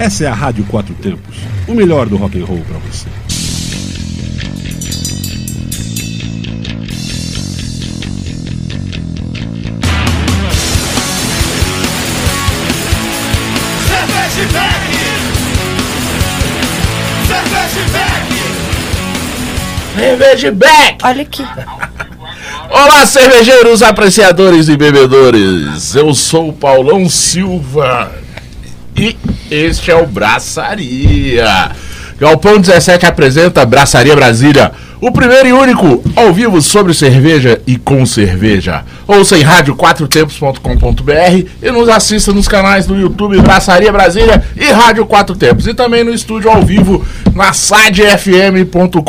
Essa é a Rádio Quatro Tempos, o melhor do rock and roll para você. Cerveja Back! Olha aqui. Olá, cervejeiros, apreciadores e bebedores. Eu sou o Paulão Silva e este é o Braçaria. Galpão 17 apresenta Braçaria Brasília, o primeiro e único ao vivo sobre cerveja e com cerveja. Ouça em rádio4tempos.com.br e nos assista nos canais do YouTube Braçaria Brasília e Rádio Quatro Tempos. E também no estúdio ao vivo na sadfm.com.br,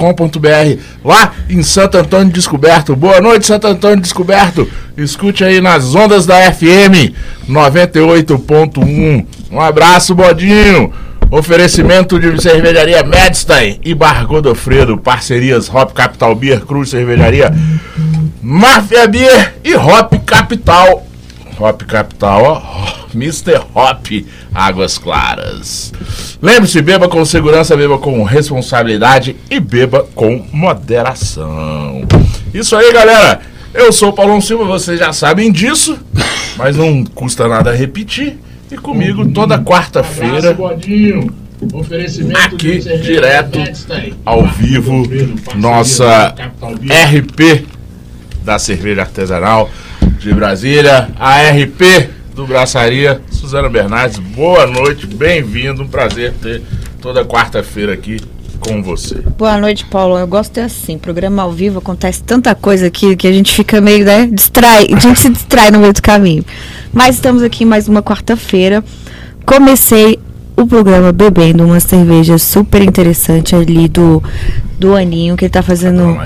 lá em Santo Antônio Descoberto. Boa noite, Santo Antônio Descoberto. Escute aí nas ondas da FM 98.1. Um abraço, Bodinho. Oferecimento de cervejaria Medstein e Bar Godofredo, parcerias Hop Capital Beer, Cruz Cervejaria, Máfia Beer e Hop Capital. Hop Capital, ó, Mr. Hop, Águas Claras. Lembre-se, beba com segurança, beba com responsabilidade e beba com moderação. Isso aí, galera. Eu sou o Paulão Silva, vocês já sabem disso, mas não custa nada repetir. E comigo toda quarta-feira, aqui direto ao vivo, nossa RP da cerveja artesanal de Brasília, a RP do Braçaria, Suzana Bernardes. Boa noite, bem-vindo, um prazer ter toda quarta-feira aqui com você. Boa noite, Paulo. Eu gosto de assim, programa ao vivo, acontece tanta coisa aqui que a gente fica meio, né, distrai, a gente se distrai no meio do caminho. Mas estamos aqui mais uma quarta-feira. Comecei o programa bebendo uma cerveja super interessante ali do, do Aninho, que ele tá fazendo.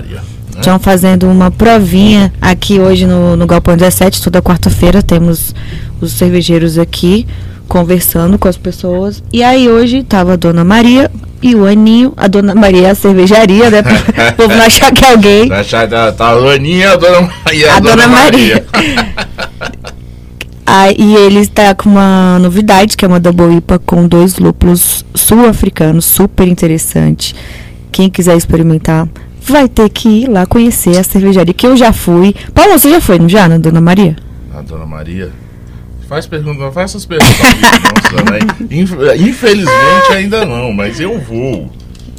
Estão fazendo uma provinha aqui hoje no, no Galpão 17, toda quarta-feira temos os cervejeiros aqui conversando com as pessoas. E aí hoje tava a Dona Maria e o Aninho, a Dona Maria é a cervejaria, né? O povo não achar que é alguém. Achar que tá a Aninha, a Dona Maria. A Dona Maria. Aí e ele está com uma novidade, que é uma Double IPA com dois lúpulos sul-africanos, super interessante. Quem quiser experimentar, vai ter que ir lá conhecer a cervejaria, que eu já fui. Paulo, você já foi, não já, na Dona Maria? A Dona Maria. Faz pergunta, não faz essas perguntas hein? Inf- Infelizmente ainda não, mas eu vou.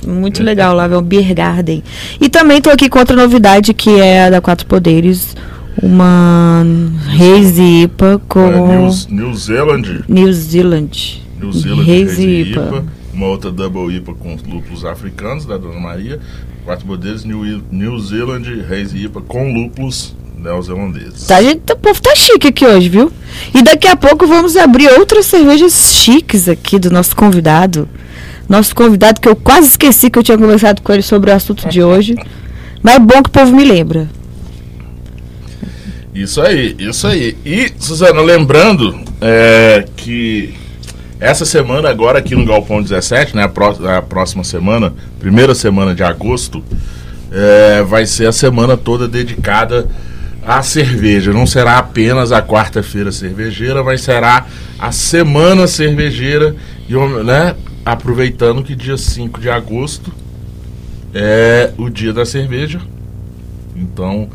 Muito legal lá, é o Beer Garden. E também tô aqui com outra novidade, que é a da Quatro Poderes, uma Hazy IPA É, com New, New Zealand, New Zealand. New Zealand Hazy IPA. IPA, uma outra Double IPA com lúpulos africanos da Dona Maria, quatro modelos New, New Zealand Hazy IPA com lúpulos neozelandeses. Tá, gente, o povo tá chique aqui hoje, viu? E daqui a pouco vamos abrir outras cervejas chiques aqui do nosso convidado. Nosso convidado, que eu quase esqueci que eu tinha conversado com ele sobre o assunto de hoje. Mas é bom que o povo me lembra. Isso aí, isso aí. E, Suzana, lembrando é, que essa semana, agora aqui no Galpão 17, né, a, pró- a próxima semana, primeira semana de agosto, é, vai ser a semana toda dedicada à cerveja. Não será apenas a quarta-feira cervejeira, mas será a semana cervejeira, e, né, aproveitando que dia 5 de agosto é o dia da cerveja. Então,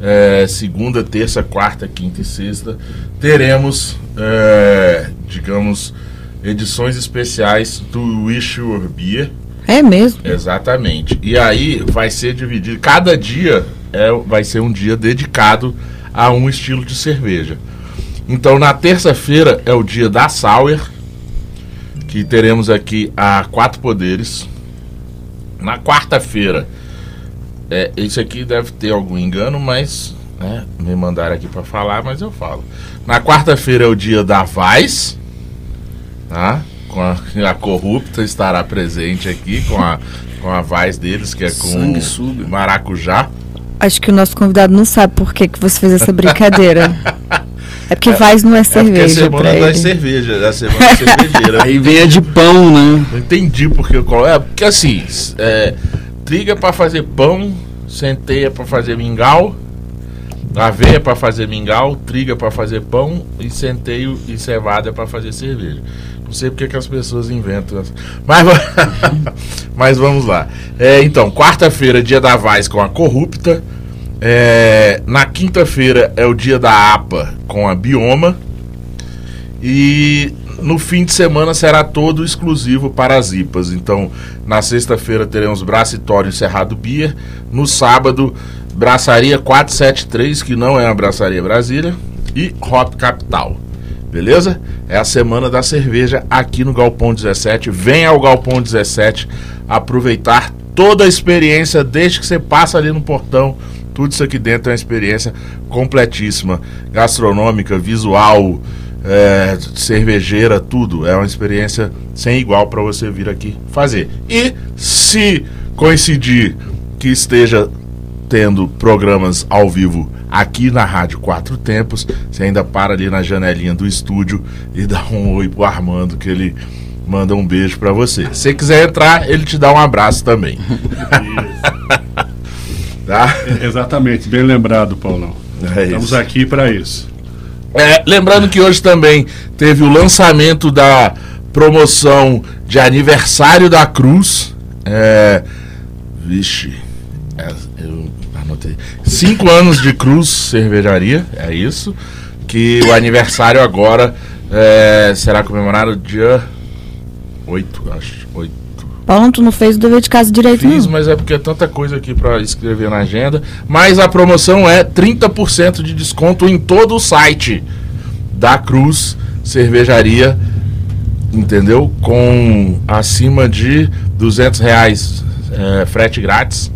é, segunda, terça, quarta, quinta e sexta, teremos, é, digamos, edições especiais do Wish Your Beer. É mesmo? Exatamente. E aí vai ser dividido. Cada dia é, vai ser um dia dedicado a um estilo de cerveja. Então, na terça-feira é o dia da Sour, que teremos aqui a Quatro Poderes. Na quarta-feira, é, isso aqui deve ter algum engano, mas né, me mandaram aqui para falar, mas eu falo. Na quarta-feira é o dia da Vaz, tá? Com a, a corrupta estará presente aqui com a com a Vaz deles, que é com maracujá. Acho que o nosso convidado não sabe por que, que você fez essa brincadeira. É porque Vaz não é É porque a cerveja semana pra das ele. cervejas, a semana cervejeira. Aí vem a de pão, né? Não entendi porque qual é. Porque assim, é, triga pra fazer pão, centeia pra fazer mingau, Aveia para fazer mingau, triga para fazer pão e centeio e cevada para fazer cerveja. Não sei porque que as pessoas inventam. Mas, mas vamos lá. É, então, quarta-feira, dia da Vaz com a Corrupta. É, na quinta-feira é o dia da APA com a Bioma. E no fim de semana será todo exclusivo para as IPAs. Então, na sexta-feira teremos Bracitório Cerrado Beer. No sábado, Braçaria 473, que não é a Braçaria Brasília. E Hop Capital. Beleza? É a semana da cerveja aqui no Galpão 17. Venha ao Galpão 17 aproveitar toda a experiência desde que você passa ali no portão. Tudo isso aqui dentro é uma experiência completíssima, gastronômica, visual, é, cervejeira, tudo. É uma experiência sem igual para você vir aqui fazer. E se coincidir que esteja tendo programas ao vivo aqui na Rádio Quatro Tempos, você ainda para ali na janelinha do estúdio e dá um oi pro Armando que ele manda um beijo para você. Se quiser entrar, ele te dá um abraço também. tá? É, exatamente, bem lembrado, Paulão. É Estamos aqui para isso. É, lembrando que hoje também teve o lançamento da promoção de aniversário da Cruz. É, vixe, anotei. Cinco anos de Cruz Cervejaria, é isso. Que o aniversário agora é, será comemorado dia 8, acho. 8. Paulo, tu não fez o dever de casa direito, Fiz, não. mas é porque é tanta coisa aqui para escrever na agenda. Mas a promoção é 30% de desconto em todo o site da Cruz Cervejaria, entendeu? Com acima de 200 reais é, frete grátis.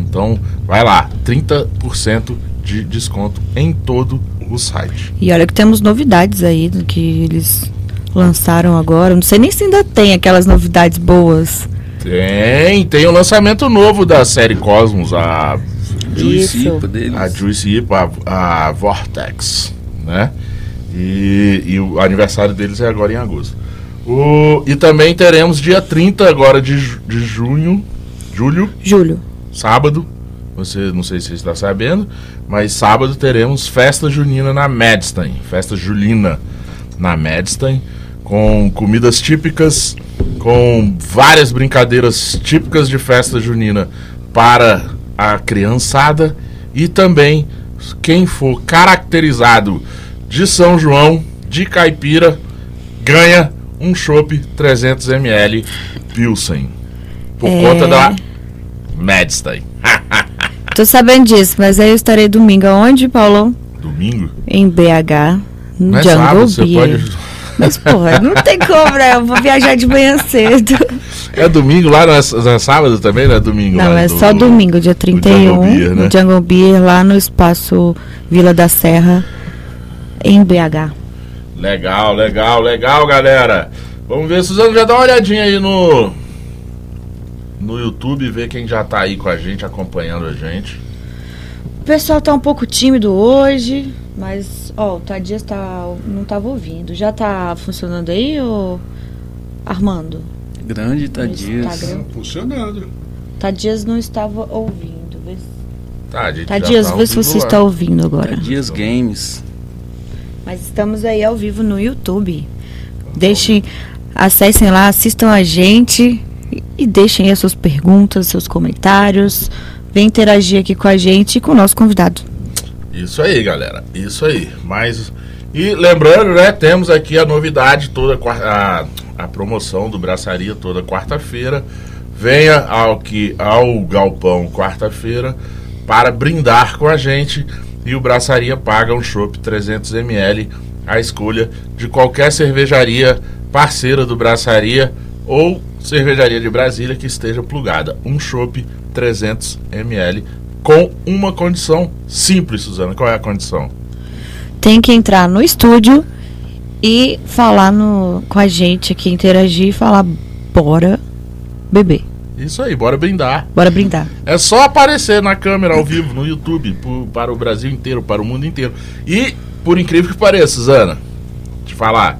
Então, vai lá, 30% de desconto em todo o site. E olha que temos novidades aí do que eles lançaram agora. Não sei nem se ainda tem aquelas novidades boas. Tem, tem o lançamento novo da série Cosmos, a Juicy IPA deles. A Juicy IPA, a, a Vortex, né? E, e, o aniversário deles é agora em agosto. O, e também teremos dia 30 agora de, de junho, julho. Julho. Sábado. Você não sei se você está sabendo, mas sábado teremos festa junina na Madstein, festa julina na Madstein com comidas típicas, com várias brincadeiras típicas de festa junina para a criançada e também quem for caracterizado de São João, de caipira, ganha um chopp 300 ml Pilsen. Por é... conta da Madstein. Tô sabendo disso, mas aí eu estarei domingo aonde, Paulo? Domingo? Em BH, no Jungle sábado, Beer. Você pode mas, porra, não tem como, né? Eu vou viajar de manhã cedo. É domingo lá, não é, sábado também, não é domingo? Não, é do, só domingo, dia 31, Jungle Beer, né? no Jungle Beer, lá no espaço Vila da Serra, em BH. Legal, legal, legal, galera. Vamos ver, Suzano, já dá uma olhadinha aí no no YouTube, ver quem já tá aí com a gente, acompanhando a gente. O pessoal tá um pouco tímido hoje, mas, ó, o Tadias tá, não tava ouvindo. Já tá funcionando aí, ô Armando? Grande Tadias. Tá funcionando. Tadias não estava ouvindo. Vê se... Tá, Tadias, tá vê se você lá. está ouvindo agora. Tadias Games. Mas estamos aí ao vivo no YouTube. Deixem, acessem lá, assistam a gente e deixem as suas perguntas, seus comentários. Vem interagir aqui com a gente e com o nosso convidado. Isso aí, galera. Isso aí. Mas e lembrando, né, temos aqui a novidade toda a, a promoção do Braçaria toda quarta-feira. Venha ao que ao galpão quarta-feira para brindar com a gente e o Braçaria paga um chopp 300 ml a escolha de qualquer cervejaria parceira do Braçaria ou cervejaria de Brasília que esteja plugada. Um chopp 300 ml com uma condição simples, Suzana. Qual é a condição? Tem que entrar no estúdio e falar no, com a gente aqui, interagir e falar bora beber. Isso aí, bora brindar. Bora brindar. É só aparecer na câmera ao vivo no YouTube pro, para o Brasil inteiro, para o mundo inteiro. E, por incrível que pareça, Suzana, te falar,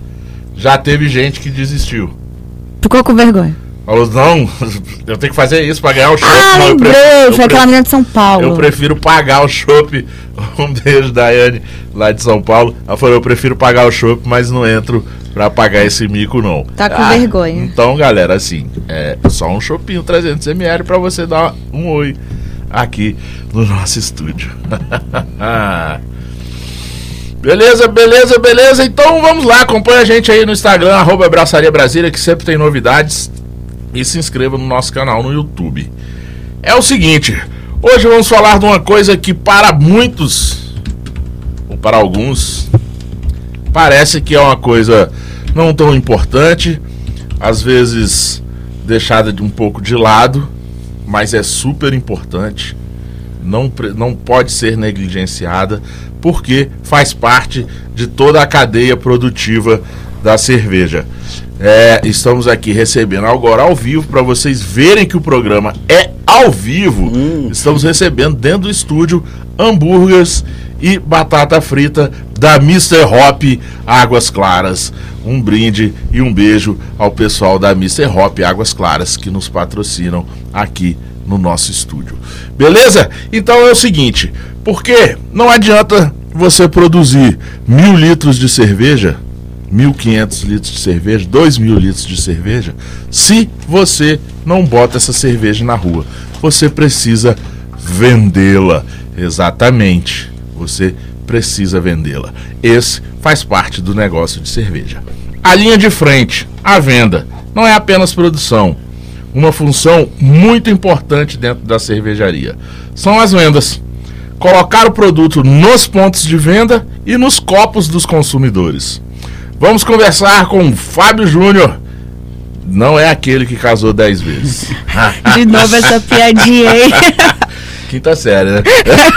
já teve gente que desistiu. Ficou com vergonha. Falou, não, eu tenho que fazer isso pra ganhar o chopp. Ah, não, lembrei, prefiro- foi aquela menina de São Paulo. Eu prefiro pagar o chopp. Um beijo, Daiane, lá de São Paulo. Ela falou: eu prefiro pagar o chopp, mas não entro pra pagar esse mico, não. Tá com vergonha. Então, galera, assim, é só um chopinho 300ml pra você dar um oi aqui no nosso estúdio. Beleza, beleza, beleza. Então vamos lá, acompanha a gente aí no Instagram, arroba Abraçaria Brasília, que sempre tem novidades. E se inscreva no nosso canal no YouTube. É o seguinte, hoje vamos falar de uma coisa que para muitos, ou para alguns, parece que é uma coisa não tão importante, às vezes deixada de um pouco de lado, mas é super importante. Não, não pode ser negligenciada, porque faz parte de toda a cadeia produtiva da cerveja. É, estamos aqui recebendo agora ao vivo para vocês verem que o programa é ao vivo. Estamos recebendo dentro do estúdio hambúrgueres e batata frita da Mr. Hop Águas Claras. Um brinde e um beijo ao pessoal da Mr. Hop Águas Claras que nos patrocinam aqui no nosso estúdio. Beleza? Então é o seguinte, porque não adianta você produzir mil litros de cerveja, 1.500 litros de cerveja, 2.000 litros de cerveja, se você não bota essa cerveja na rua. Você precisa vendê-la. Exatamente. Você precisa vendê-la. Esse faz parte do negócio de cerveja. A linha de frente, a venda, não é apenas produção. Uma função muito importante dentro da cervejaria são as vendas. Colocar o produto nos pontos de venda e nos copos dos consumidores. Vamos conversar com o Fábio Júnior. Não é aquele que casou 10 vezes. De novo essa piadinha aí. Quinta série, né?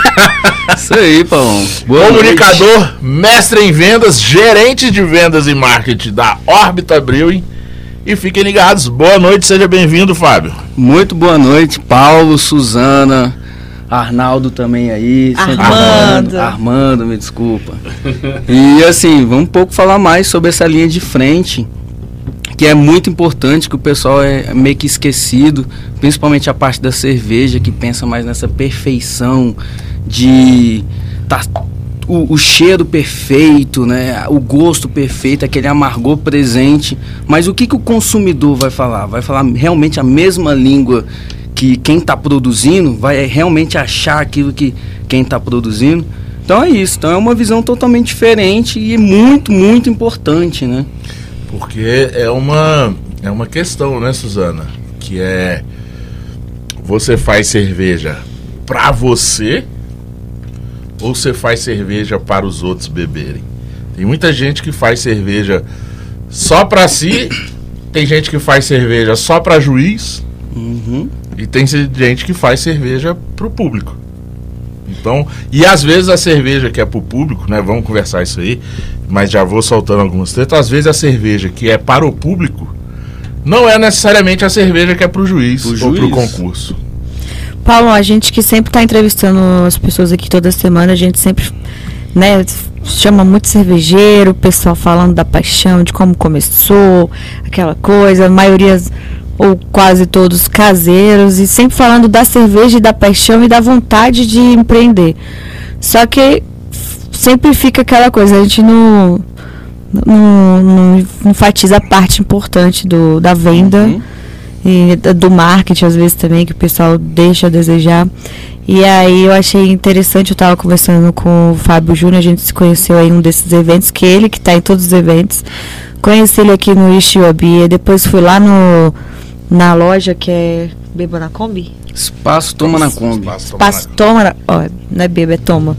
Isso aí, Paulão. Boa Comunicador, mestre em vendas, gerente de vendas e marketing da Orbita Brewing. E fiquem ligados. Boa noite, seja bem-vindo, Fábio. Muito boa noite, Paulo, Suzana, Arnaldo também aí. Armando. Armando, me desculpa. E assim, vamos um pouco falar mais sobre essa linha de frente, que é muito importante, que o pessoal é meio que esquecido, principalmente a parte da cerveja, que pensa mais nessa perfeição de tá o, o cheiro perfeito, né? O gosto perfeito, aquele amargor presente. Mas o que, que o consumidor vai falar? Vai falar realmente a mesma língua que quem está produzindo? Vai realmente achar aquilo que quem está produzindo? Então é isso. Então é uma visão totalmente diferente e muito, muito importante, né? Porque é uma, é uma questão, né, Suzana? Que é. Você faz cerveja pra você ou você faz cerveja para os outros beberem? Tem muita gente que faz cerveja só pra si, tem gente que faz cerveja só pra juiz Uhum. e tem gente que faz cerveja pro público. Então, e às vezes a cerveja que é pro público, né? Vamos conversar isso aí, mas já vou soltando algumas tretas. Às vezes a cerveja que é para o público não é necessariamente a cerveja que é pro juiz Pro ou pro juiz. concurso. Paulo, a gente que sempre está entrevistando as pessoas aqui toda semana, a gente sempre né, chama muito cervejeiro, o pessoal falando da paixão, de como começou, aquela coisa, a maioria ou quase todos caseiros, e sempre falando da cerveja e da paixão e da vontade de empreender. Só que sempre fica aquela coisa, a gente não, não, não enfatiza a parte importante do, da venda Uhum. E da- do marketing às vezes também que o pessoal deixa a desejar e aí eu achei interessante eu estava conversando com o Fábio Júnior a gente se conheceu aí em um desses eventos que ele que está em todos os eventos conheci ele aqui no Ixiobi depois fui lá no na loja que é Beba na Kombi Espaço toma na Kombi. Passo, toma, na- ó, não é beba, é toma.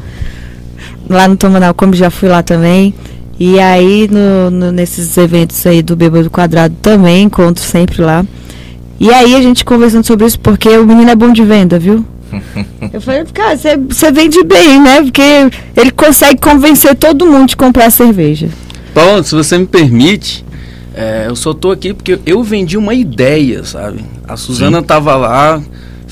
Lá no Toma na Kombi já fui lá também. E aí, no, no- nesses eventos aí do Bêbado Quadrado também, encontro sempre lá. E aí, a gente conversando sobre isso, porque o menino é bom de venda, viu? Eu falei, cara, você- vende bem, né? Porque ele consegue convencer todo mundo de comprar cerveja. Paulo, se você me permite, é, eu só tô aqui porque eu vendi uma ideia, sabe? A Suzana tava lá,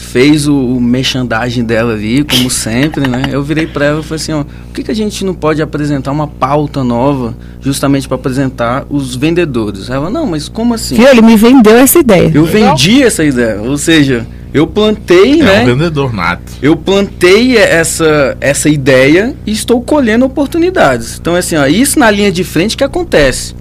fez o, o merchandising dela ali, como sempre, né? Eu virei para ela e falei assim, ó, por que, que a gente não pode apresentar uma pauta nova, justamente para apresentar os vendedores? Ela, não, mas como assim? Viu? Ele me vendeu essa ideia. Eu Legal. vendi essa ideia, ou seja, eu plantei, é né? um vendedor nato. Eu plantei essa, essa ideia e estou colhendo oportunidades. Então, assim, ó, isso na linha de frente que acontece.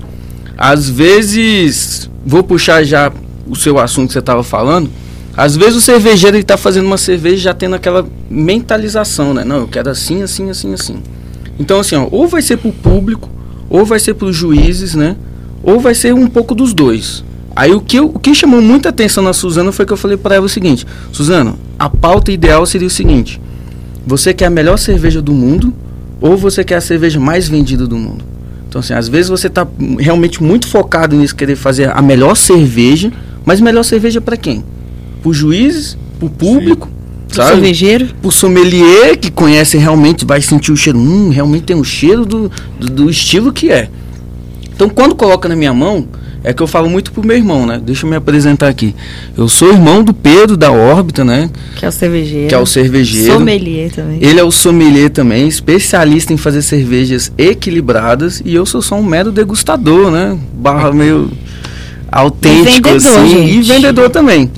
Às vezes, vou puxar já o seu assunto que você estava falando. Às vezes o cervejeiro está fazendo uma cerveja já tendo aquela mentalização, né? Não, eu quero assim, assim, assim, assim. Então, assim, ó, ou vai ser para o público, ou vai ser para os juízes, né? Ou vai ser um pouco dos dois. Aí o que, eu, o que chamou muita atenção na Suzana foi que eu falei para ela o seguinte: Suzana, a pauta ideal seria o seguinte: você quer a melhor cerveja do mundo ou você quer a cerveja mais vendida do mundo? Então, assim, às vezes você está realmente muito focado nisso, querer fazer a melhor cerveja, mas melhor cerveja para quem? Para os juízes, para o público, Sim. sabe? cervejeiro. Para o sommelier, que conhece realmente, vai sentir o cheiro. Hum, realmente tem o cheiro do, do, do estilo que é. Então, quando coloca na minha mão, é que eu falo muito pro meu irmão, né? Deixa eu me apresentar aqui. Eu sou irmão do Pedro da órbita, né? Que é o cervejeiro. Que é o cervejeiro. Sommelier também. Ele é o sommelier também, especialista em fazer cervejas equilibradas. E eu sou só um mero degustador, né? Barra meio autêntico, e vendedor, assim. Gente. E vendedor também.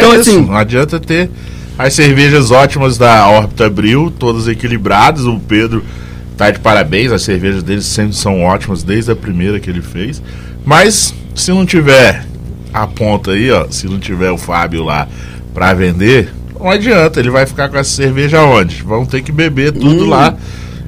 Que então, é assim. Não adianta ter as cervejas ótimas da órbita Bril, todas equilibradas. O Pedro tá de parabéns, as cervejas dele sempre são ótimas desde a primeira que ele fez. Mas se não tiver a ponta aí, ó, se não tiver o Fábio lá para vender, não adianta, ele vai ficar com essa cerveja onde? Vão ter que beber tudo hum. lá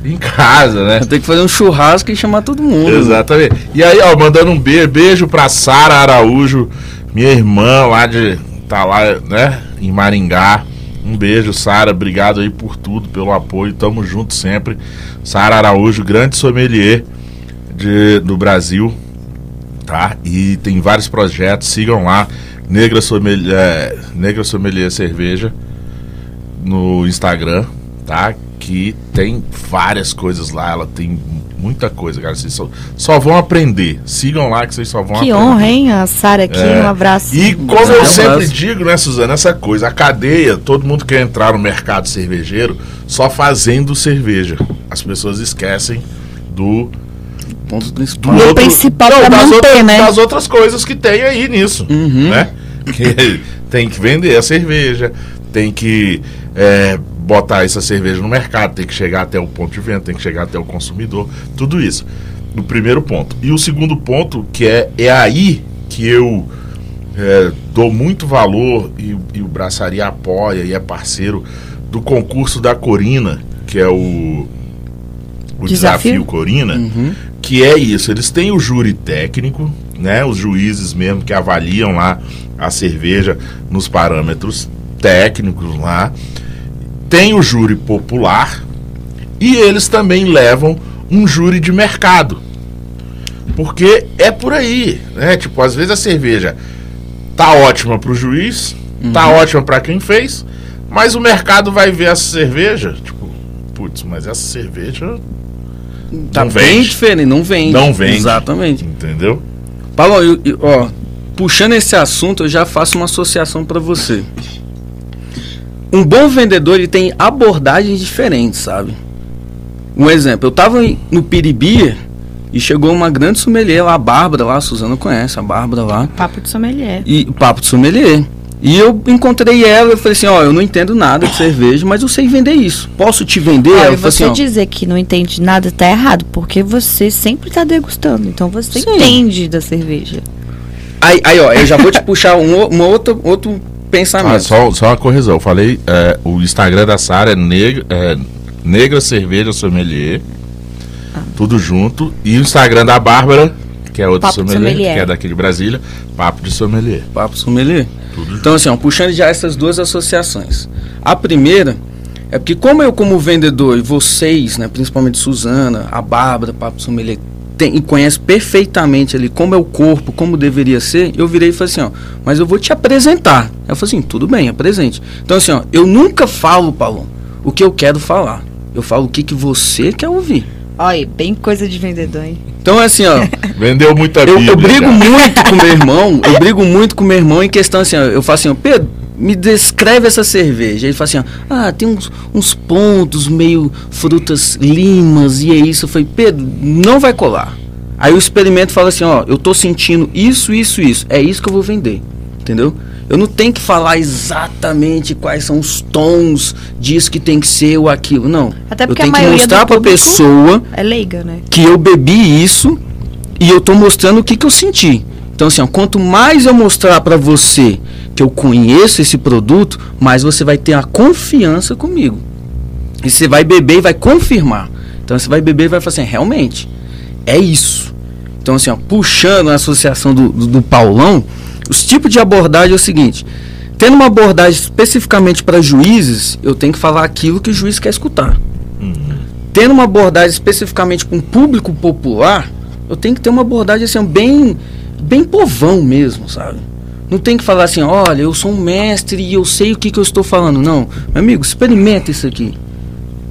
em casa, né? Tem que fazer um churrasco e chamar todo mundo. Exatamente. E aí, ó, mandando um beijo, beijo pra Sara Araújo, minha irmã lá de. Tá lá, né? Em Maringá. Um beijo, Sara. Obrigado aí por tudo, pelo apoio. Tamo junto sempre. Sara Araújo, grande sommelier de, do Brasil tá? E tem vários projetos, sigam lá, Negra Sommelier, é, Negra Sommelier Cerveja no Instagram, tá? Que tem várias coisas lá, ela tem muita coisa, cara. Vocês só, só vão aprender. Sigam lá que vocês só vão que aprender. Que honra, hein? A Sara aqui, é. um abraço. E como eu sempre digo, né, Suzana, essa coisa, a cadeia, todo mundo quer entrar no mercado cervejeiro só fazendo cerveja. As pessoas esquecem do ponto principal. Do, outro, principal não, das, manter, outras, né? das outras coisas que tem aí nisso, uhum. né? Que tem que vender a cerveja, tem que é, botar essa cerveja no mercado, tem que chegar até o ponto de venda, tem que chegar até o consumidor, tudo isso. No primeiro ponto. E o segundo ponto, que é, é aí que eu é, dou muito valor e, e, o Braçaria apoia e é parceiro do concurso da Corina, que é o, o Desafio, Desafio Corina, uhum que é isso, eles têm o júri técnico, né, os juízes mesmo que avaliam lá a cerveja nos parâmetros técnicos lá. Tem o júri popular e eles também levam um júri de mercado. Porque é por aí, né? Tipo, às vezes a cerveja tá ótima para o juiz, tá uhum. tá ótima para quem fez, mas o mercado vai ver essa cerveja, tipo, putz, mas essa cerveja Tá não bem vende. diferente, não vende. Não vende. Exatamente. Entendeu? Paulo, eu, eu, ó, puxando esse assunto, eu já faço uma associação para você. Um bom vendedor, ele tem abordagens diferentes, sabe? Um exemplo, eu tava no Piribia e chegou uma grande sommelier lá, a Bárbara lá, a Suzana conhece, a Bárbara lá. Papo de sommelier. E papo de sommelier. E eu encontrei ela, eu falei assim, ó, eu não entendo nada de cerveja, mas eu sei vender isso. Posso te vender? Olha, ela você assim, dizer que não entende nada tá errado, porque você sempre tá degustando, então você Sim. entende da cerveja. Aí, aí, ó, eu já vou te puxar um, uma outra, outro pensamento. Ah, só, só uma correção, eu falei, é, o Instagram da Sara é, negra, é Negra Cerveja Sommelier, ah. tudo junto, e o Instagram da Bárbara que é outro sommelier, sommelier, que é daqui de Brasília, Papo de Sommelier. Papo Sommelier. Tudo então, assim, ó, puxando já essas duas associações. A primeira é porque, como eu, como vendedor, e vocês, né, principalmente Suzana, a Bárbara, Papo Sommelier, tem, e conhece perfeitamente ali como é o corpo, como deveria ser, eu virei e falei assim, ó, mas eu vou te apresentar. Eu falei assim, tudo bem, apresente. Então, assim, ó, eu nunca falo, Paulo, o que eu quero falar. Eu falo o que, que você quer ouvir. Olha, bem coisa de vendedor, hein? Então, assim, ó. Vendeu muita Bíblia, eu, eu brigo já. muito com meu irmão. Eu brigo muito com meu irmão em questão assim, ó, eu falo assim, ó, Pedro, me descreve essa cerveja. Ele fala assim, ó, ah, tem uns, uns pontos meio frutas limas e é isso. Eu falei, Pedro, não vai colar. Aí o experimento fala assim, ó, eu tô sentindo isso, isso, isso. É isso que eu vou vender. Entendeu? Eu não tenho que falar exatamente quais são os tons disso que tem que ser ou aquilo. Não. Até porque eu tenho que mostrar para a pessoa é leiga, né? que eu bebi isso e eu tô mostrando o que, que eu senti. Então, assim, ó, quanto mais eu mostrar para você que eu conheço esse produto, mais você vai ter a confiança comigo. E você vai beber e vai confirmar. Então, você vai beber e vai falar assim, realmente, é isso. Então, assim, ó, puxando a associação do, do, do Paulão, os tipos de abordagem é o seguinte: tendo uma abordagem especificamente para juízes, eu tenho que falar aquilo que o juiz quer escutar. Uhum. Tendo uma abordagem especificamente com o público popular, eu tenho que ter uma abordagem assim, bem, bem povão mesmo, sabe? Não tem que falar assim, olha, eu sou um mestre e eu sei o que, que eu estou falando. Não, meu amigo, experimenta isso aqui.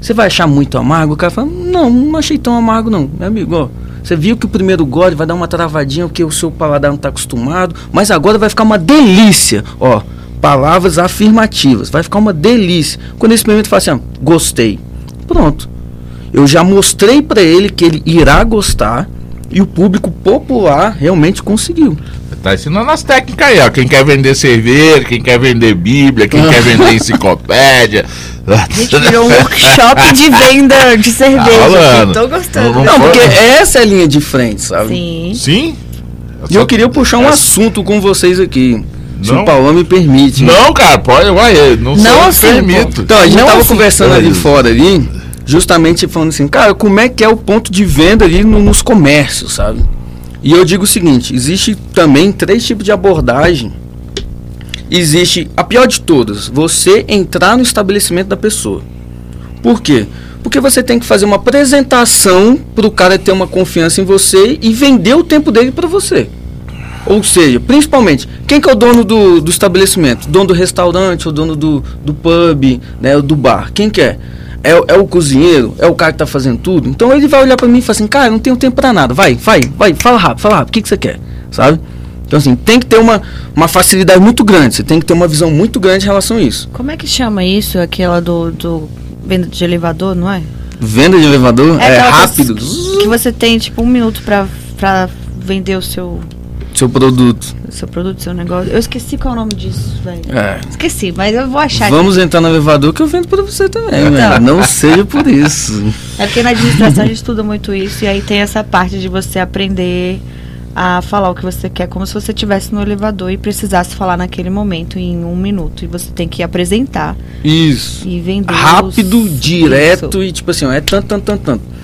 Você vai achar muito amargo? O cara fala, não, não achei tão amargo não. Meu amigo, ó, você viu que o primeiro gole vai dar uma travadinha porque o seu paladar não está acostumado, mas agora vai ficar uma delícia. Ó, palavras afirmativas, vai ficar uma delícia. Quando esse experimento fala assim, gostei. Pronto. Eu já mostrei para ele que ele irá gostar e o público popular realmente conseguiu. Tá ensinando as técnicas aí, ó. Quem quer vender cerveja, quem quer vender Bíblia, quem quer vender enciclopédia. A gente virou um workshop de venda de cerveja. Tô gostando. Não, não, porque essa é a linha de frente, sabe? Sim. Sim? E eu queria puxar um assunto com vocês aqui. Se não. o Paulo me permite. Não, cara, pode, vai, não, não assim, permito. Então, a gente não tava assim, conversando ali fora ali, justamente falando assim, cara, como é que é o ponto de venda ali no, nos comércios, sabe? E eu digo o seguinte: existe também três tipos de abordagem. Existe a pior de todas, você entrar no estabelecimento da pessoa. Por quê? Porque você tem que fazer uma apresentação para o cara ter uma confiança em você e vender o tempo dele para você. Ou seja, principalmente, quem que é o dono do, do estabelecimento? Dono do restaurante, o dono do, do pub, né, do bar? Quem que é? É, é, o cozinheiro, é o cara que tá fazendo tudo. Então ele vai olhar para mim e falar assim, cara, não tenho tempo para nada. Vai, vai, vai, fala rápido, fala rápido, o que, que você quer? Sabe? Então, assim, tem que ter uma, uma facilidade muito grande, você tem que ter uma visão muito grande em relação a isso. Como é que chama isso, aquela do, do venda de elevador, não é? Venda de elevador? É, é rápido. Que você tem, tipo, um minuto para vender o seu seu produto. Seu produto, seu negócio. Eu esqueci qual é o nome disso, velho. É. Esqueci, mas eu vou achar. Vamos aqui. entrar no elevador que eu vendo para você também, então. Não seja por isso. É porque na administração a gente estuda muito isso e aí tem essa parte de você aprender a falar o que você quer, como se você estivesse no elevador e precisasse falar naquele momento em um minuto. E você tem que apresentar. Isso. E vender. Rápido, os... direto isso. e tipo assim, ó, é tanto, tanto, tanto, tanto.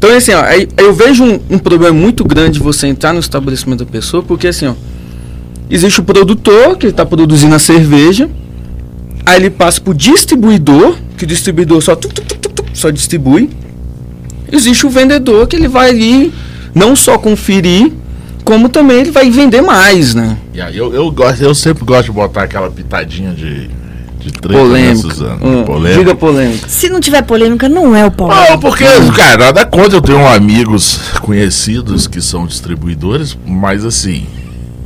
Então, assim, ó, eu vejo um, um, problema muito grande você entrar no estabelecimento da pessoa, porque assim, ó, existe o produtor que está produzindo a cerveja, aí ele passa para o distribuidor, que o distribuidor só, só distribui. Existe o vendedor que ele vai ali não só conferir, como também ele vai vender mais, né? Yeah, eu, eu, gosto, eu sempre gosto de botar aquela pitadinha de de treta, polêmica. Né, Suzana? Hum, polêmica. Diga polêmica. Se não tiver polêmica, não é o polêmico. Não, porque, cara, nada contra. Eu tenho amigos conhecidos que são distribuidores, mas assim,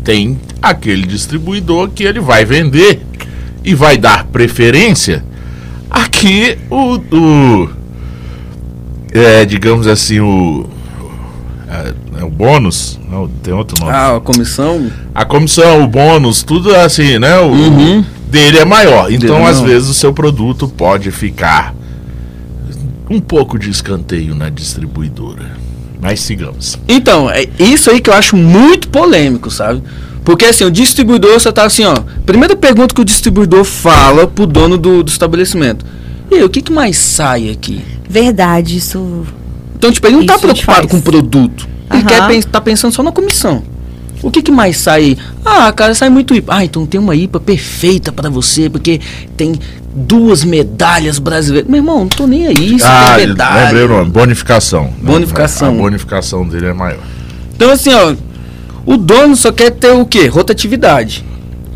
tem aquele distribuidor que ele vai vender e vai dar preferência aqui o, o é, digamos assim, o é, é o bônus, não, tem outro nome. Ah, a comissão? A comissão, o bônus, tudo assim, né? O, uhum dele é maior. Então, às vezes, o seu produto pode ficar um pouco de escanteio na distribuidora. Mas sigamos. Então, é isso aí que eu acho muito polêmico, sabe? Porque assim, o distribuidor você tá assim, ó. Primeira pergunta que o distribuidor fala pro dono do, do estabelecimento. E aí, o que, que mais sai aqui? Verdade, isso. Então, tipo, ele não tá preocupado com o produto. Ele uhum. quer tá pensando só na comissão. O que, que mais sai? Ah, cara, sai muito IPA. Ah, então tem uma IPA perfeita para você, porque tem duas medalhas brasileiras. Meu irmão, não tô nem aí, você ah, tem medalha. Lembrei o nome, bonificação. Bonificação. A bonificação dele é maior. Então, assim, ó, o dono só quer ter o quê? Rotatividade.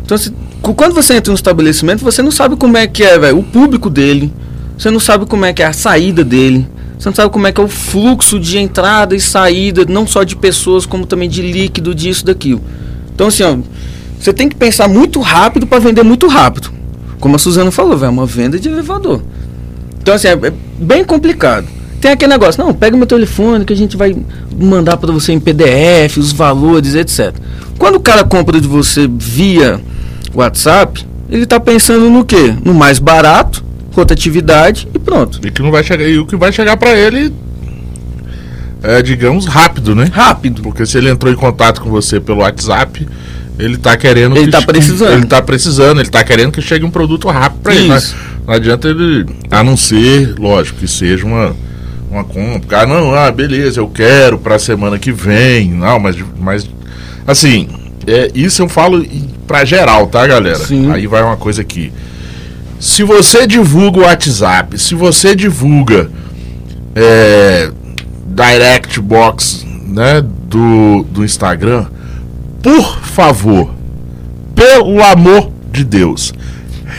Então, se, quando você entra no estabelecimento, você não sabe como é que é, velho, o público dele. Você não sabe como é que é a saída dele. Você não sabe como é que é o fluxo de entrada e saída, não só de pessoas, como também de líquido, disso, daquilo. Então, assim, ó, você tem que pensar muito rápido para vender muito rápido. como a Suzana falou, é uma venda de elevador. Então, assim, é, é bem complicado. Tem aquele negócio, não, pega meu telefone que a gente vai mandar para você em PDF, os valores, etc. Quando o cara compra de você via WhatsApp, ele está pensando no quê? No mais barato, rotatividade e pronto. E que não vai chegar, e o que vai chegar para ele é, digamos, rápido, né? Rápido. Porque se ele entrou em contato com você pelo WhatsApp, ele está querendo. Ele está precisando. Ele está precisando, ele está querendo que chegue um produto rápido para ele. Não, não adianta ele, a não ser, lógico, que seja uma, uma compra. Ah, não, ah, beleza, eu quero para a semana que vem. Não, mas, mas assim, é, isso eu falo para geral, tá, galera? Sim. Aí vai uma coisa aqui. Se você divulga o WhatsApp, se você divulga é, direct box né, do, do Instagram, por favor, pelo amor de Deus,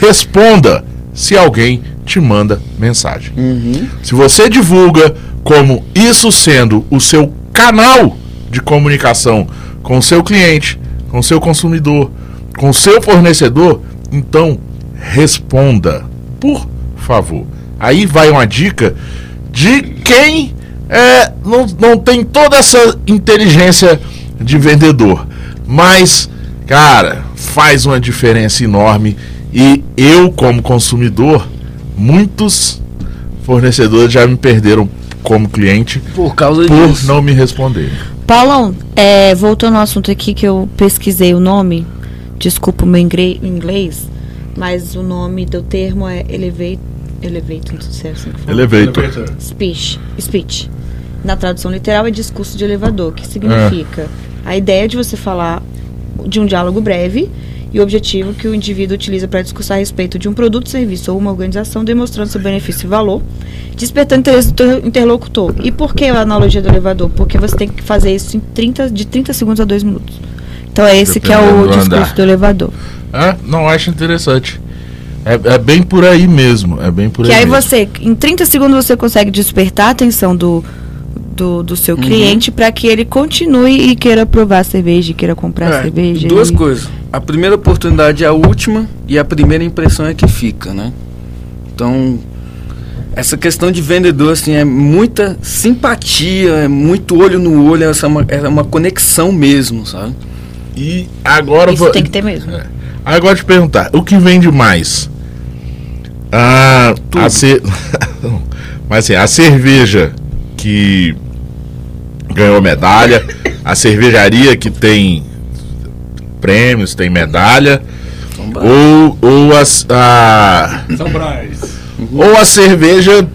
responda se alguém te manda mensagem. Uhum. Se você divulga como isso sendo o seu canal de comunicação com o seu cliente, com o seu consumidor, com o seu fornecedor, então responda, por favor. Aí vai uma dica de quem é, não, não tem toda essa inteligência de vendedor. Mas, cara, faz uma diferença enorme. E eu, como consumidor, muitos fornecedores já me perderam como cliente por causa por disso. não me responder. Paulão, é, voltando ao assunto aqui que eu pesquisei o nome, desculpa o meu inglês, mas o nome do termo é elevate, elevate, não sei se é assim Elevator. Speech, speech na tradução literal, é discurso de elevador, que significa é. a ideia de você falar de um diálogo breve e o objetivo que o indivíduo utiliza para discursar a respeito de um produto, serviço ou uma organização, demonstrando seu benefício e valor, despertando interesse do interlocutor. E por que a analogia do elevador? Porque você tem que fazer isso em 30, de 30 segundos a 2 minutos. Então é esse que é o discurso andar. do elevador. É, não, acho interessante. É, é, bem por aí mesmo. É bem por que aí. Que aí mesmo. você, em 30 segundos, você consegue despertar a atenção do, do, do seu uhum. cliente para que ele continue e queira provar cerveja, queira comprar é, cerveja. Duas e... coisas. A primeira oportunidade é a última e a primeira impressão é que fica, né? Então, essa questão de vendedor assim é muita simpatia, é muito olho no olho, essa é uma, é uma conexão mesmo, sabe? E agora Isso vou... tem que ter mesmo. É. Agora te perguntar, o que vende mais? Ah, a ce... Mas assim, a cerveja que ganhou medalha, a cervejaria que tem prêmios, tem medalha, ou, ou as, a, ou a cerveja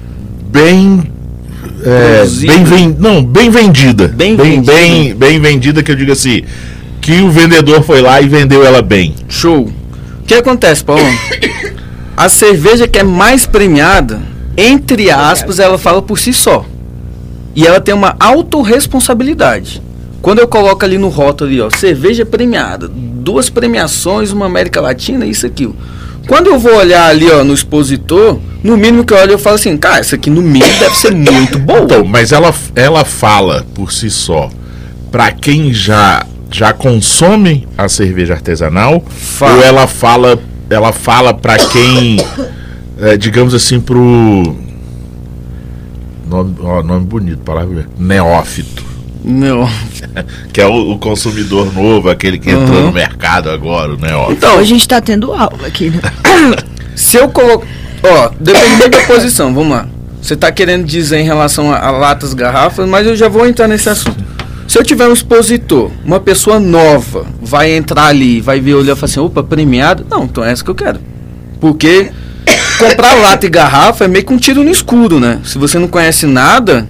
bem é, bem ven, não bem vendida. Bem, bem, vendida. bem bem vendida que eu digo assim que o vendedor foi lá e vendeu ela bem show o que acontece Paulo a cerveja que é mais premiada entre aspas ela fala por si só e ela tem uma autorresponsabilidade. Quando eu coloco ali no rótulo ali, ó, cerveja premiada, duas premiações, uma América Latina, isso aqui. Quando eu vou olhar ali, ó, no expositor, no mínimo que eu olho, eu falo assim, cara, isso aqui no mínimo deve ser muito bom. Então, mas ela, ela fala por si só, para quem já já consome a cerveja artesanal, fala. ou ela fala ela fala para quem, é, digamos assim, pro Nome, ó, nome bonito, palavra neófito. Neófito. que é o, o, consumidor novo, aquele que entrou uhum. no mercado agora, o neófito. Então, a gente está tendo aula aqui, né? Se eu coloco. Ó, dependendo da posição, vamos lá. Você está querendo dizer em relação a, a, latas, garrafas, mas eu já vou entrar nesse assunto. Se eu tiver um expositor, uma pessoa nova, vai entrar ali, vai ver, olhar e falar assim, opa, premiado? Não, então é essa que eu quero. Porque comprar lata e garrafa é meio que um tiro no escuro, né? Se você não conhece nada,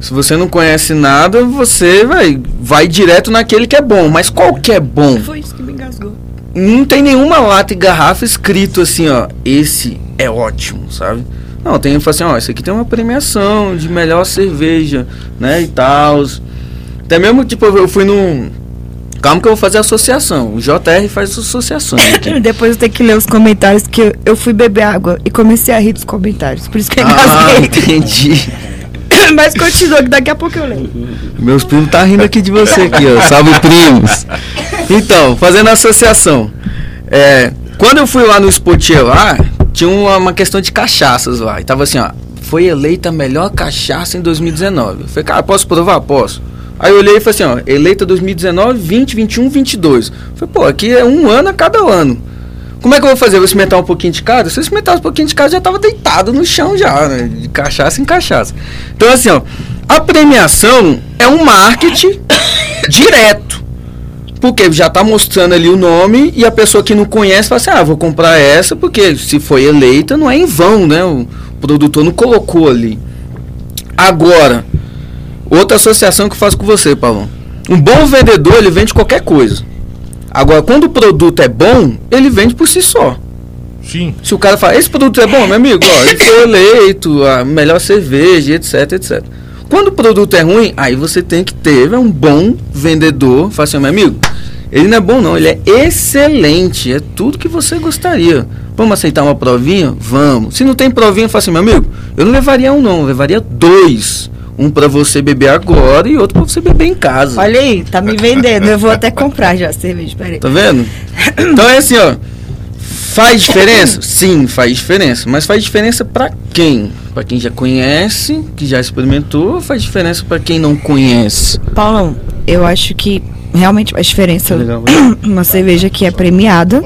se você não conhece nada, você vai, vai direto naquele que é bom. Mas qual que é bom? Foi isso que me engasgou. Não tem nenhuma lata e garrafa escrito assim, ó, esse é ótimo, sabe? Não, tem assim, ó, esse aqui tem uma premiação de melhor cerveja, né, e tal. Até mesmo, tipo, eu fui num Calma que eu vou fazer associação. O JR faz associação. Depois eu tenho que ler os comentários, que eu, fui beber água e comecei a rir dos comentários. Por isso que eu ah, entendi. Mas continua, que daqui a pouco eu leio. Meus primos tá rindo aqui de você aqui, ó. Salve primos. Então, fazendo associação. É, Quando eu fui lá no Spotier lá, tinha uma, uma, questão de cachaças lá. E tava assim, ó. Foi eleita a melhor cachaça em 2019. Eu falei, cara, posso provar? Posso. Aí eu olhei e falei assim, ó, eleita 2019, 20, 21, 22. Eu falei, pô, aqui é um ano a cada ano. Como é que eu vou fazer? Eu vou experimentar um pouquinho de cada? Se eu experimentasse um pouquinho de cada, já tava deitado no chão já, né? De cachaça em cachaça. Então, assim, ó, a premiação é um marketing direto. Porque já está mostrando ali o nome e a pessoa que não conhece fala assim: ah, vou comprar essa porque se foi eleita não é em vão, né? O produtor não colocou ali. Agora, outra associação que eu faço com você, Paulo. Um bom vendedor, ele vende qualquer coisa. Agora, quando o produto é bom, ele vende por si só. Sim. Se o cara fala, esse produto é bom, meu amigo, ó, ele foi eleito, a melhor cerveja, etc, etc. Quando o produto é ruim, aí você tem que ter é um bom vendedor. Fala assim, meu amigo, ele não é bom não, ele é excelente, é tudo que você gostaria. Vamos aceitar uma provinha? Vamos. Se não tem provinha, fala assim, meu amigo, eu não levaria um não, eu levaria dois. Um para você beber agora e outro para você beber em casa. Olha aí, tá me vendendo. Eu vou até comprar já cerveja, peraí. Tá vendo? Então é assim, ó. Faz diferença? Sim, faz diferença. Mas faz diferença para quem? Para quem já conhece, que já experimentou, faz diferença para quem não conhece. Paulão, eu acho que realmente faz diferença Legal, uma cerveja que é premiada.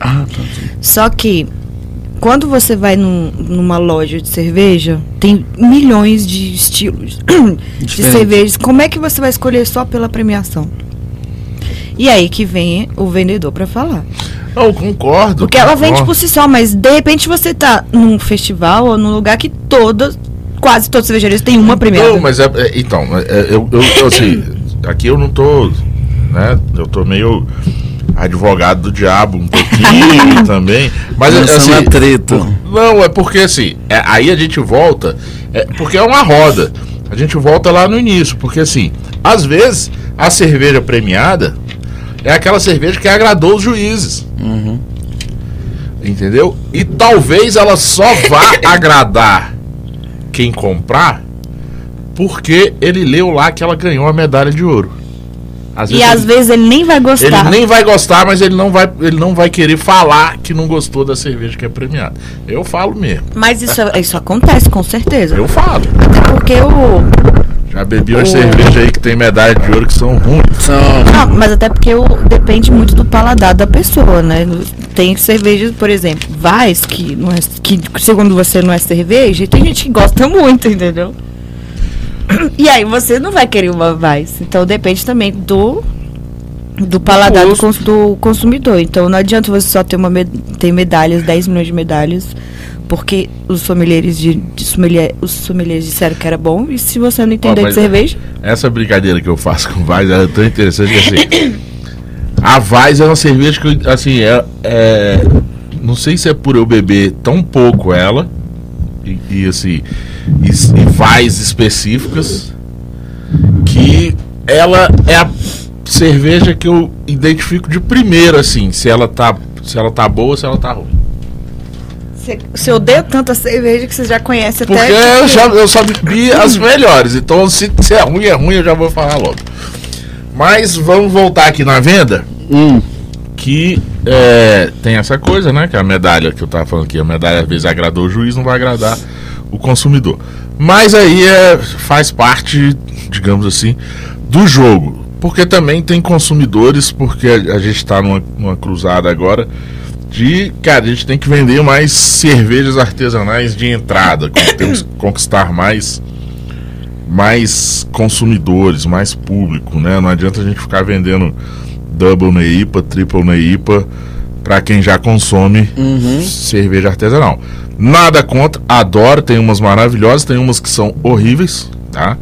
Ah, tá. Só que quando você vai num, numa loja de cerveja, tem milhões de estilos de cervejas. Como é que você vai escolher só pela premiação? E aí que vem o vendedor para falar. Eu concordo. Porque concordo. ela vende por si só, mas de repente você tá num festival ou num lugar que todas, quase todas as cervejarias têm uma premiada. Não, mas é, é então, é, eu, eu, eu, assim, aqui eu não tô, né, eu tô meio advogado do diabo um pouquinho também, mas não, assim, é treta. não, é porque assim, é, aí a gente volta, é, porque é uma roda. A gente volta lá no início, porque assim, às vezes a cerveja premiada é aquela cerveja que agradou os juízes. Uhum. Entendeu? E talvez ela só vá agradar quem comprar porque ele leu lá que ela ganhou a medalha de ouro. Às e às ele, vezes ele nem vai gostar. Ele nem vai gostar, mas ele não vai, ele não vai querer falar que não gostou da cerveja que é premiada. Eu falo mesmo. Mas isso, isso acontece, com certeza. Eu falo. Até porque o, já bebi umas cervejas aí que tem medalha de ouro que são ruins. São. Não, mas até porque o, depende muito do paladar da pessoa, né? Tem cervejas, por exemplo, Vais, que, não é, que segundo você não é cerveja, e tem gente que gosta muito, entendeu? E aí você não vai querer uma Vais. Então depende também do do paladar do, do, consumidor. Então não adianta você só ter uma ter medalhas, 10 milhões de medalhas porque os sommeliers de, de sommelier, os sommeliers disseram que era bom e se você não entender oh, de cerveja essa brincadeira que eu faço com Vaz é tão interessante que assim a Vaz é uma cerveja que eu, assim é, é, não sei se é por eu beber tão pouco ela e, e assim e, e Vaz específicas que ela é a cerveja que eu identifico de primeiro assim se ela tá se ela tá boa se ela tá ruim você, odeia tanto a cerveja que você já conhece Porque até. Porque eu, já, eu só bebi as melhores. Então, se, se, é ruim, é ruim, eu já vou falar logo. Mas vamos voltar aqui na venda. Hum. Que é, tem essa coisa, né? Que a medalha que eu tava falando aqui, a medalha às vezes agradou o juiz, não vai agradar o consumidor. Mas aí é, faz parte, digamos assim, do jogo. Porque também tem consumidores, porque a, gente está numa, numa cruzada agora de, cara, a gente tem que vender mais cervejas artesanais de entrada, temos que conquistar mais mais consumidores, mais público, né? Não adianta a gente ficar vendendo double neipa, triple neipa para quem já consome uhum. cerveja artesanal. Nada contra, adoro, tem umas maravilhosas, tem umas que são horríveis, tá?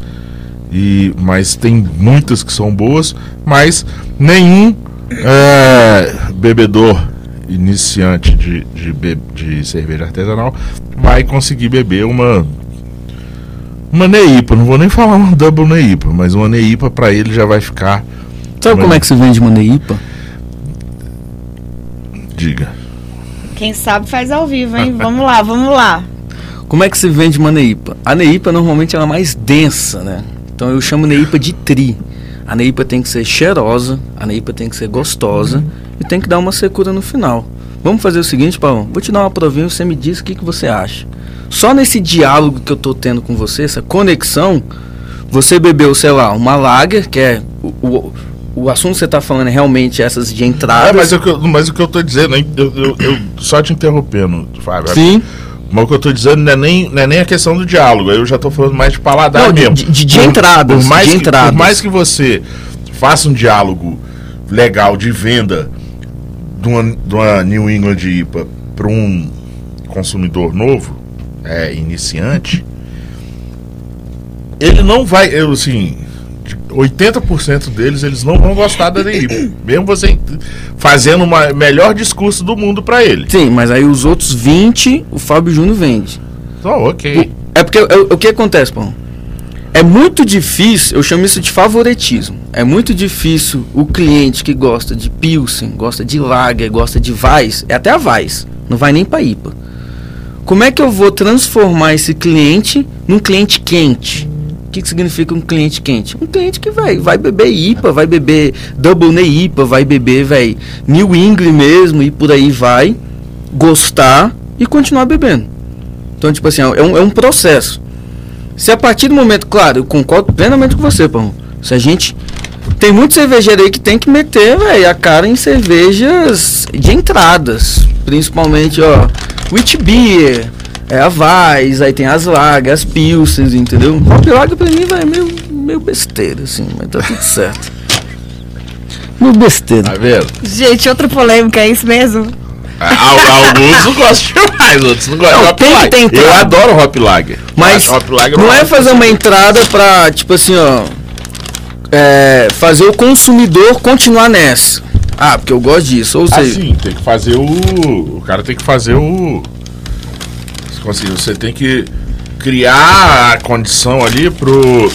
E mas tem muitas que são boas, mas nenhum é, bebedor iniciante de, de, de cerveja artesanal vai conseguir beber uma uma neipa, não vou nem falar uma double neipa, mas uma neipa para ele já vai ficar. Sabe uma... como é que se vende uma neipa? Diga. Quem sabe faz ao vivo, hein? vamos lá, vamos lá. Como é que se vende uma neipa? A neipa normalmente ela é mais densa, né? Então eu chamo neipa de tri. A neipa tem que ser cheirosa, a neipa tem que ser gostosa e tem que dar uma secura no final. Vamos fazer o seguinte, Paulo. Vou te dar uma provinha e você me diz o que, que você acha. Só nesse diálogo que eu tô tendo com você, essa conexão, você bebeu, sei lá, uma lager, que é o, o, o assunto que você está falando é realmente essas de entrada. É, mas, eu, mas o que eu estou dizendo, eu, eu, eu, só te interrompendo, Fábio. Sim. Mas o que eu estou dizendo não é, nem, não é nem a questão do diálogo, eu já estou falando mais de paladar não, mesmo. De, de, de entradas. Por mais, de que, entradas. por mais que você faça um diálogo legal de venda de uma, de uma New England IPA para um consumidor novo, é, iniciante, ele não vai, eu assim, 80% deles eles não vão gostar da DI. mesmo você fazendo o melhor discurso do mundo para ele. Sim, mas aí os outros 20 o Fábio Júnior vende. Oh, ok. O, é porque o, o que acontece, Paulo? É muito difícil, eu chamo isso de favoritismo. É muito difícil o cliente que gosta de Pilsen, gosta de Lager, gosta de Weiss, é até a Weiss, não vai nem para IPA. Como é que eu vou transformar esse cliente num cliente quente? Que, que significa um cliente quente? Um cliente que vai, vai beber IPA, vai beber Double Ney IPA, vai beber, vai New England mesmo e por aí vai, gostar e continuar bebendo. Então, tipo assim, é um, é um processo. Se a partir do momento, claro, eu concordo plenamente com você, Pão. Se a gente. Tem muito cervejeiro aí que tem que meter, velho, a cara em cervejas de entradas. Principalmente, ó, Witch Beer, é a Vaz, aí tem as Lagas, as Pilsens, entendeu? Hop Lager pra mim, vai, é meio, meio besteira, assim, mas tá tudo certo. Meio besteira. Tá vendo? Gente, outra polêmica, é isso mesmo? Alguns não gostam demais, outros não gostam. Não, tem que ter. Eu adoro Hop Lager. Mas Hop Lager não é fazer uma entrada pra, tipo assim, ó. É, fazer o consumidor continuar nessa. Ah, porque eu gosto disso. Ou ah, seja, sim, tem que fazer o. O cara tem que fazer o. Assim, você tem que criar a condição ali pro.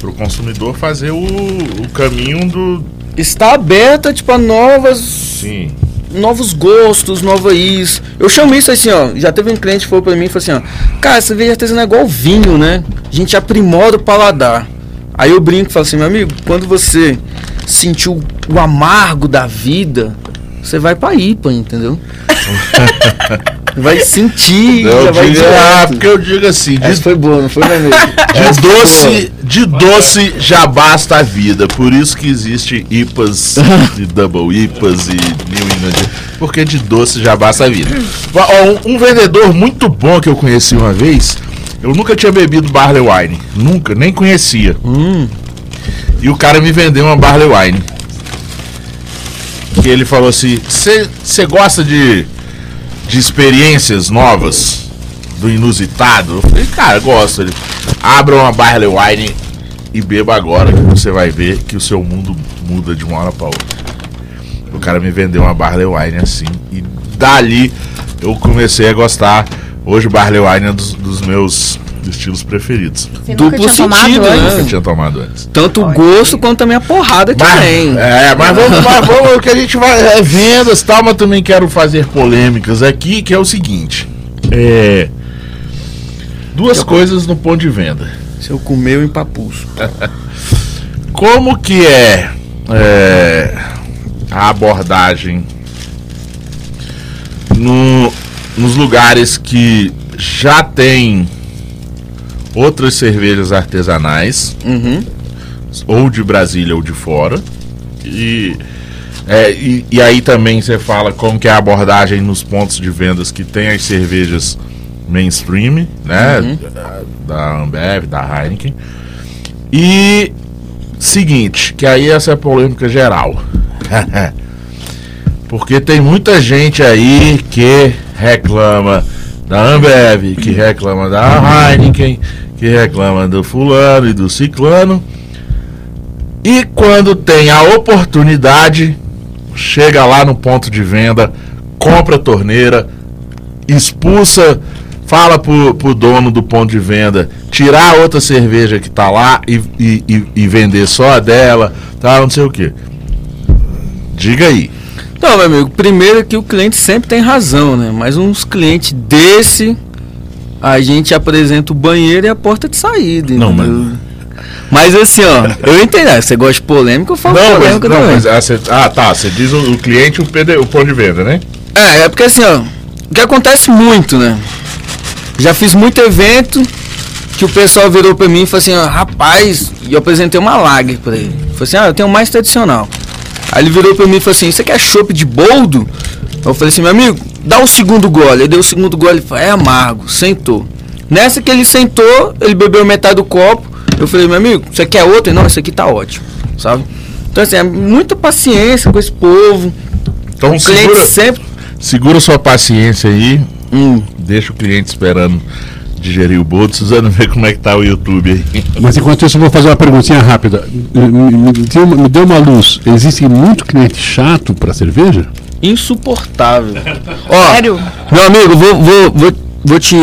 pro consumidor fazer o, o caminho do. Está aberta, tipo, a novas. Sim novos gostos, nova isso. Eu chamo isso assim, ó. Já teve um cliente que falou pra mim e falou assim, ó. Cara, cerveja artesanal é igual vinho, né? A gente aprimora o paladar. Aí eu brinco e falo assim, meu amigo, quando você sentiu o amargo da vida, você vai pra IPA, entendeu? vai sentir. Não, vai diga, ah, porque eu digo assim. De, foi boa, não foi mesmo? De doce, de doce já basta a vida. Por isso que existe IPAs e Double IPAs e New England. Porque de doce já basta a vida. Um, um vendedor muito bom que eu conheci uma vez. Eu nunca tinha bebido Barley Wine. Nunca, nem conhecia. Hum. E o cara me vendeu uma Barley Wine. Que ele falou assim: Você gosta de de experiências novas, do inusitado. Eu falei, cara, gosto. Ele, abra uma Barley Wine e beba agora, que você vai ver que o seu mundo muda de uma hora para outra. O cara me vendeu uma Barley Wine assim, e dali eu comecei a gostar. Hoje Barley Wine é dos, dos meus estilos preferidos. Você Duplo sentido, né? Nunca tinha tomado antes. Tanto o gosto quanto também a porrada que mas, tem. É, mas vamos, mas vamos, o que a gente vai. É vendas tal, mas também quero fazer polêmicas aqui, que é o seguinte. É. Duas eu coisas no ponto de venda. Se eu comer, eu empapuço. Como que é, é a abordagem no, nos lugares que já tem outras cervejas artesanais, uhum. ou de Brasília ou de fora. E, é, e, e, aí também você fala como que é a abordagem nos pontos de vendas que tem as cervejas mainstream, né? Uhum. Da, da Ambev, da Heineken. E seguinte, que aí essa é a polêmica geral. Porque tem muita gente aí que reclama da Ambev, que reclama da Heineken, que reclama do fulano e do ciclano. E quando tem a oportunidade, chega lá no ponto de venda, compra a torneira, expulsa, fala pro, pro dono do ponto de venda tirar a outra cerveja que tá lá e, e, e vender só a dela, tá? Não sei o que. Diga aí. Não, meu amigo, primeiro que o cliente sempre tem razão, né? Mas uns clientes desse a gente apresenta o banheiro e a porta de saída. Não, mas. Mas assim, ó, eu entendo. Você gosta de polêmica, eu falo não, polêmica mas, não, mas, ah, cê, ah, tá. Você diz o, o cliente o, PD, o ponto de venda, né? É, é porque assim, ó, o que acontece muito, né? Já fiz muito evento que o pessoal virou pra mim e falou assim, ó, rapaz, e eu apresentei uma lager pra ele. Falei assim, ah, eu tenho mais tradicional. Aí ele virou pra mim e falou assim, você quer chopp de boldo? Eu falei assim, meu amigo, dá o segundo gole. Ele deu o segundo gole e falou, é amargo, sentou. Nessa que ele sentou, ele bebeu metade do copo. Eu falei, meu amigo, você quer outro? Não, esse aqui tá ótimo, sabe? Então assim, é muita paciência com esse povo. Então o segura, sempre... segura sua paciência aí. Hum. Deixa o cliente esperando digerir o bolo. Suzano, ver como é que tá o YouTube aí. Mas enquanto isso, eu vou fazer uma perguntinha rápida. Me, me, me deu uma luz. Existe muito cliente chato para cerveja? Insuportável. Ó, Sério? Meu amigo, vou, vou, vou, vou te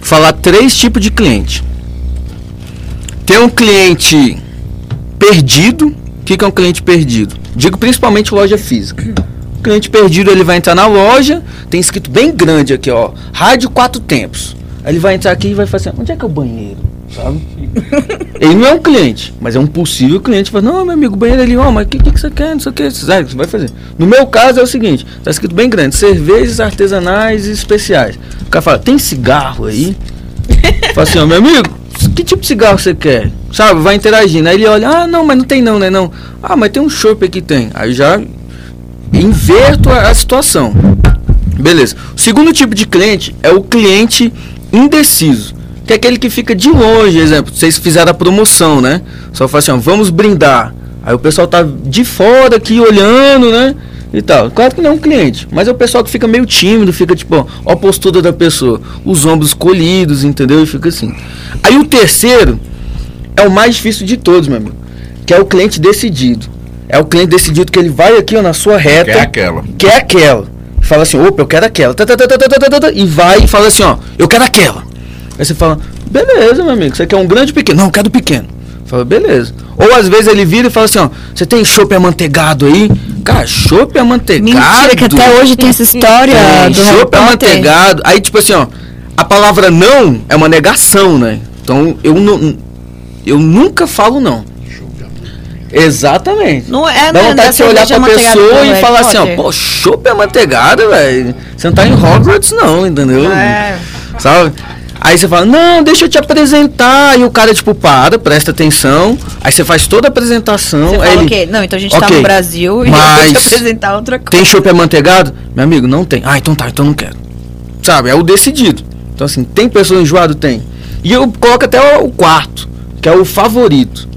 falar três tipos de cliente. Tem um cliente perdido. O que, que é um cliente perdido? Digo principalmente loja física. O cliente perdido ele vai entrar na loja, tem escrito bem grande aqui, ó, rádio quatro tempos. Ele vai entrar aqui e vai fazer, onde é que é o banheiro? Sabe? ele não é um cliente, mas é um possível cliente. Fala, não, meu amigo, banheiro ali, ó, mas o que, que, que, você quer? Não sei o que. Sabe, você vai fazer. No meu caso é o seguinte: tá escrito bem grande, cervejas artesanais e especiais. O cara fala, tem cigarro aí? fala assim, ó, meu amigo, que tipo de cigarro você quer? Sabe, vai interagindo. Aí ele olha, ah, não, mas não tem não, né? Não. Ah, mas tem um chopp aqui tem. Aí já inverto a, a situação. Beleza. O segundo tipo de cliente é o cliente indeciso. Que é aquele que fica de longe, exemplo, vocês fizeram a promoção, né? Só fala assim, ó, vamos brindar. Aí o pessoal tá de fora aqui olhando, né? E tal. Claro que não é um cliente, mas é o pessoal que fica meio tímido, fica tipo, ó, a postura da pessoa, os ombros colhidos, entendeu? E fica assim. Aí o terceiro é o mais difícil de todos, meu amigo, que é o cliente decidido. É o cliente decidido que ele vai aqui ó, na sua reta. Quer aquela. Quer aquela. Fala assim, opa, eu quero aquela. E vai e fala assim, ó, eu quero aquela. Aí você fala, beleza, meu amigo, você quer um grande ou pequeno? Não, eu quero pequeno. Fala, beleza. Ou às vezes ele vira e fala assim, ó, você tem chopp amanteigado aí? Cara, chopp amanteigado. Mentira, que até hoje tem essa história é, do chopp amanteigado. Aí, tipo assim, ó, a palavra não é uma negação, né? Então, eu não eu nunca falo não. Exatamente. Não é, Dá né, vontade de você olhar pra pessoa e falar assim, ó, pô, chopp amanteigado, velho. Você não tá em Hogwarts não, entendeu? É. Sabe? Aí você fala, não, deixa eu te apresentar. E o cara, tipo, para, presta atenção. Aí você faz toda a apresentação. Você fala ele, okay. Não, então a gente okay, tá no Brasil e mas eu vou te apresentar outra coisa. Tem chopp amanteigado? Meu amigo, não tem. Ah, então tá, então não quero. Sabe, é o decidido. Então assim, tem pessoa enjoada? Tem. E eu coloco até o quarto, que é o favorito.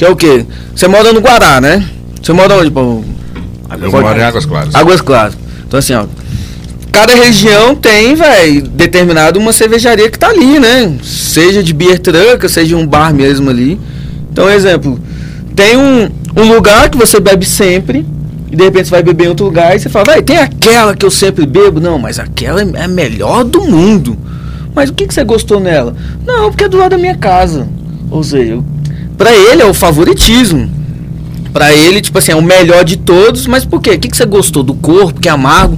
Que é o quê? Você mora no Guará, né? Você mora onde, pô? Eu moro em Águas Claras. Águas Claras. Então assim, ó, cada região tem, velho, determinado uma cervejaria que tá ali, né? Seja de beer truck, seja um bar mesmo ali. Então, exemplo, tem um, um lugar que você bebe sempre, e de repente você vai beber em outro lugar e você fala, vai, tem aquela que eu sempre bebo. Não, mas aquela é a melhor do mundo. Mas o que, que você gostou nela? Não, porque é do lado da minha casa. Ou seja, para ele é o favoritismo para ele, tipo assim, é o melhor de todos, mas por quê? O que, que você gostou? Do corpo, que é amargo?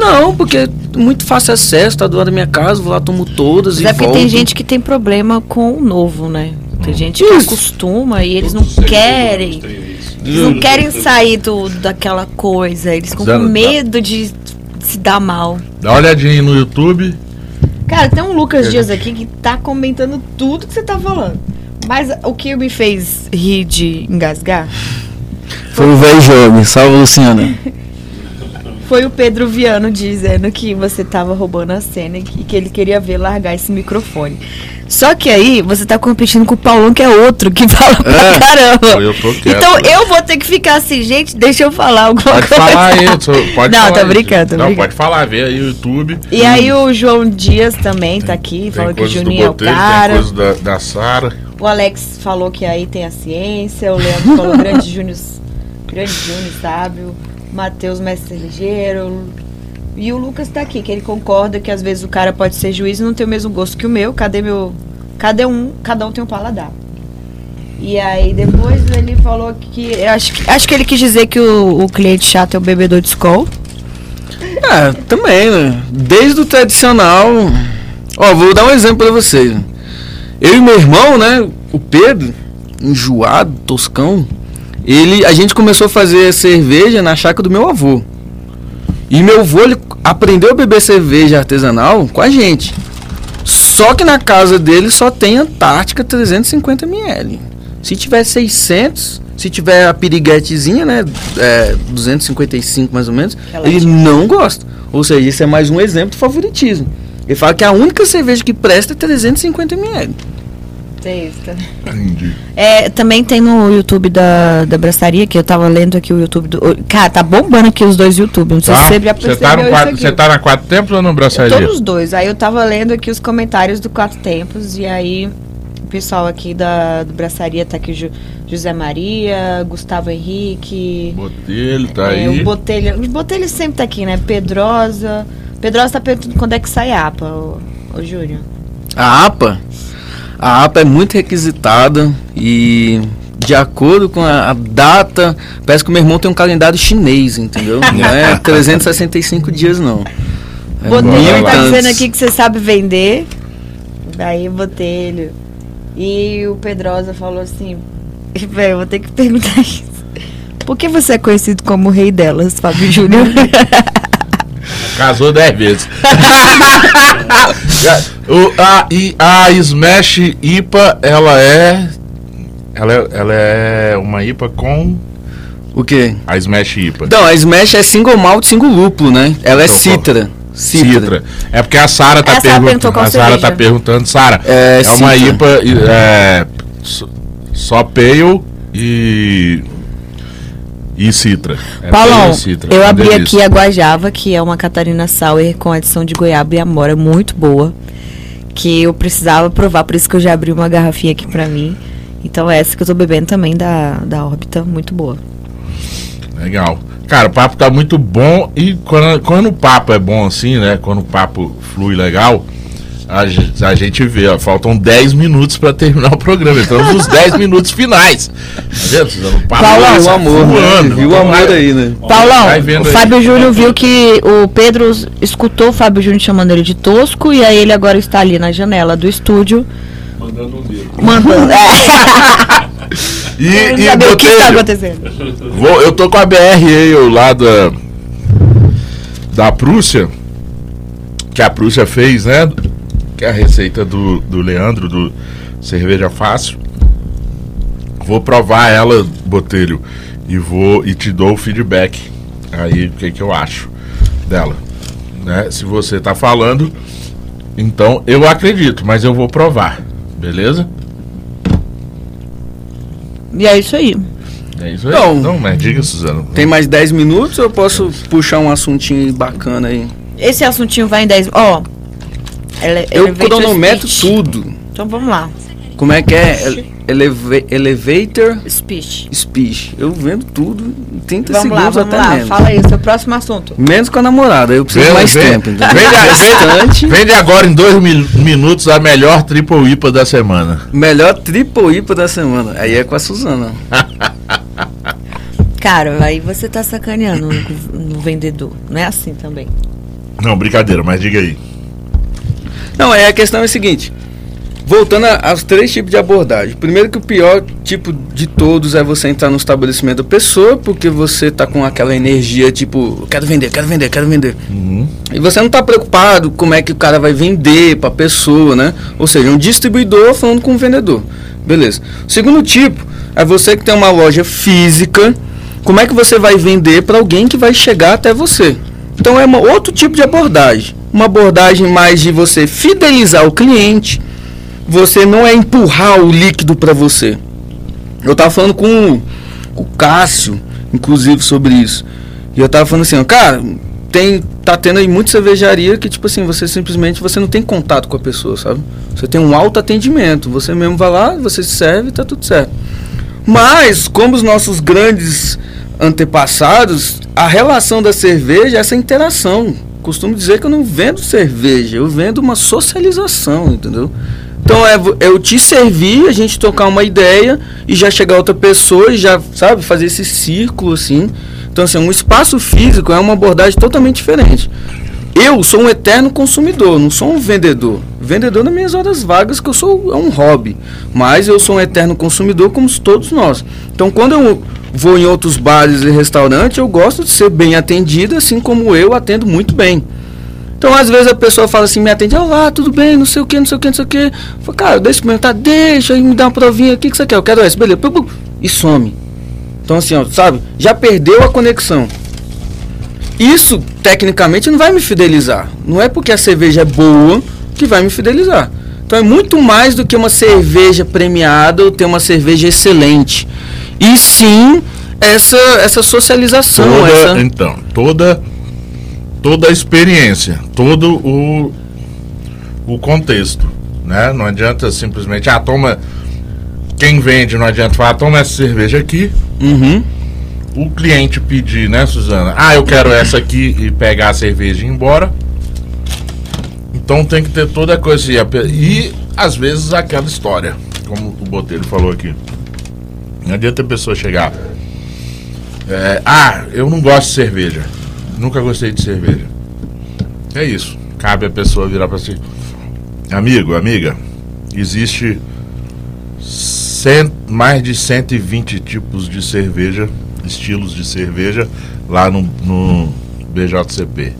Não, porque é muito fácil acesso, tá do lado da minha casa, vou lá, tomo todas mas e é porque volto. tem gente que tem problema com o novo, né? Tem gente que Isso. acostuma e eles não querem. Eles não querem sair do, daquela coisa, eles ficam com medo de se dar mal. Dá uma olhadinha no YouTube. Cara, tem um Lucas Dias aqui que tá comentando tudo que você tá falando. Mas o que me fez rir de engasgar foi o velho jogo. Salve, Luciana. Foi o Pedro Viano dizendo que você tava roubando a cena e que ele queria ver largar esse microfone. Só que aí você tá competindo com o Paulão, que é outro, que fala pra é, caramba. Eu quieto, então né? eu vou ter que ficar assim, gente, deixa eu falar alguma pode coisa. Falar aí, pode Não, falar tá brincando, tá Não, brincando. pode falar, vê aí o YouTube. E hum. aí o João Dias também tá aqui, falando que o Juninho é o cara. Tem coisa da, da Sara. O Alex falou que aí tem a ciência, o Leandro falou grande Júnior, grande Júnior sábio, Matheus mestre ligeiro, e o Lucas tá aqui, que ele concorda que às vezes o cara pode ser juiz e não ter o mesmo gosto que o meu. Cadê meu. Cadê um? Cada um tem um paladar. E aí depois ele falou que. Acho que, acho que ele quis dizer que o, o cliente chato é o bebedor de Skol. É, também, né? Desde o tradicional. Ó, vou dar um exemplo pra vocês. Eu e meu irmão, né? O Pedro, enjoado, toscão, ele, a gente começou a fazer cerveja na chácara do meu avô. E meu avô, ele aprendeu a beber cerveja artesanal com a gente. Só que na casa dele só tem Antártica 350 ml. Se tiver 600, se tiver a piriguetezinha, né, é, 255 mais ou menos, Relativa. ele não gosta. Ou seja, isso é mais um exemplo de favoritismo. Ele fala que a única cerveja que presta é 350 ml. Entendi. É, também tem no YouTube da, da Braçaria, que eu tava lendo aqui o YouTube do. Cara, tá bombando aqui os dois YouTube. Não sei se você já Você percebeu tá, no isso quatro, aqui. você tá na quatro tempos ou no braçaria? Todos os dois. Aí eu tava lendo aqui os comentários do Quatro Tempos e aí o pessoal aqui da do Braçaria tá aqui, Ju- José Maria, Gustavo Henrique, Botelho, tá é, aí. o Botelho. O Botelho sempre tá aqui, né? Pedrosa. Pedrosa tá perguntando quando é que sai a APA, ô, ô Júnior. A APA, a APA é muito requisitada e de acordo com a, a data, parece que o meu irmão tem um calendário chinês, entendeu? Não é 365 dias não. É Botelho e tá dizendo aqui que você sabe vender. Daí, Botelho. E o Pedrosa falou assim: Velho, eu vou ter que perguntar isso. Por que você é conhecido como o rei delas, Fábio Júnior? Casou dez vezes. o, a, e a Smash IPA, ela é, ela é. Ela é uma IPA com O quê? a Smash IPA. Então, a Smash é single malt, single lúpulo, né? Ela é Então, citra. Citra. Citra. É porque a Sara tá A Sara perguntou perguntando. A Sara tá perguntando, Sara. É, É, uma Citra. IPA é, só- só pale e. E Citra. É Paulão, Citra, eu abri delícia. aqui a Guajava, que é uma Catarina Sour com adição de goiaba e amora, muito boa. Que eu precisava provar, por isso que eu já abri uma garrafinha aqui pra mim. Então essa que eu tô bebendo também da, da órbita, muito boa. Legal. Cara, o papo tá muito bom e quando, quando o papo é bom assim, né? Quando o papo flui legal, a, a gente vê, ó, faltam 10 minutos pra terminar o programa. Estamos nos 10 minutos finais. Tá vendo, Paulão, o amor, né? voando. Viu o amor aí, né? Paulão, o aí. Fábio Júnior viu que o Pedro escutou o Fábio Júnior chamando ele de tosco e aí ele agora está ali na janela do estúdio Mandando um dedo. mandando. É. E, e saber o que está acontecendo. vou- eu tô com a BR aí, lá da, da Prússia, que a Prússia fez, né? Que é a receita do, do Leandro, do Cerveja Fácil. Vou provar ela, Botelho, e vou e te dou o feedback aí, o que, que eu acho dela. Né? Se você tá falando, então eu acredito, mas eu vou provar, beleza? E é isso aí. É isso aí. Então, Não, mas diga, Suzano. Tem mais 10 minutos ou eu posso puxar um assuntinho bacana aí? Esse assuntinho vai em 10. Ó. ele- Eu cronometro speech. tudo. Então vamos lá. Como é que é? Ele- eleva- elevator Speech. speech. Eu vendo tudo em 30 Vamos lá, segundos vamos até lá. menos. Fala aí, seu próximo assunto. Menos com a namorada, eu preciso Vende- mais vende- tempo. entendeu? Vende, vende- vende agora em dois mil- minutos a melhor triple IPA da semana. melhor triple IPA da semana. Aí é com a Suzana. Cara, aí você tá sacaneando no, no vendedor. Não é assim também. Não, brincadeira, mas diga aí. Não, é a questão é a seguinte. Voltando a- aos três tipos de abordagem. Primeiro que o pior tipo de todos é você entrar no estabelecimento da pessoa, porque você tá com aquela energia tipo, quero vender, quero vender, quero vender. E você não tá preocupado como é que o cara vai vender pra pessoa, né? Ou seja, um distribuidor falando com um vendedor. Beleza. O segundo tipo é você que tem uma loja física, como é que você vai vender para alguém que vai chegar até você? Então é uma, outro tipo de abordagem. Uma abordagem mais de você fidelizar o cliente, você não é empurrar o líquido para você. Eu tava falando com o, Cássio, inclusive, sobre isso. E eu tava falando assim, ó, cara, tem tá tendo aí muita cervejaria que tipo assim, você simplesmente você não tem contato com a pessoa, sabe? Você tem um alto atendimento, você mesmo vai lá, você se serve tá tudo certo. Mas como os nossos grandes antepassados, a relação da cerveja é essa interação. Costumo dizer que eu não vendo cerveja, eu vendo uma socialização, entendeu? Então é vo- eu te servir, a gente trocar uma ideia e já chegar outra pessoa e já, sabe, fazer esse círculo assim. Então assim, um espaço físico é uma abordagem totalmente diferente. Eu sou um eterno consumidor, não sou um vendedor. Vendedor nas minhas horas vagas, que eu sou é um hobby. Mas eu sou um eterno consumidor, como todos nós. Então, quando eu vou em outros bares e restaurantes, eu gosto de ser bem atendido, assim como eu atendo muito bem. Então, às vezes a pessoa fala assim, me atende, olá, tudo bem, não sei o que, não sei o que, não sei o que. Falo, cara, deixa eu experimentar, deixa aí me dar uma provinha aqui, que você quer? Eu quero essa, beleza. E some. Então, assim, ó, sabe, já perdeu a conexão. Isso, tecnicamente, não vai me fidelizar. Não é porque a cerveja é boa que vai me fidelizar. Então é muito mais do que uma cerveja premiada ou ter uma cerveja excelente. E sim essa, essa socialização. Toda, essa... Então, toda, toda a experiência, todo o, o contexto. Né? Não adianta simplesmente, ah, toma. Quem vende não adianta falar, toma essa cerveja aqui. Uhum. O cliente pedir, né, Suzana? Ah, eu quero essa aqui e pegar a cerveja e ir embora. Então tem que ter toda a coisa. E, e às vezes aquela história, como o Botelho falou aqui. Não adianta a pessoa chegar. é, ah, eu não gosto de cerveja. Nunca gostei de cerveja. É isso. Cabe a pessoa virar para si. Amigo, amiga, existe cem- mais de 120 tipos de cerveja, estilos de cerveja, lá no, no BJCP.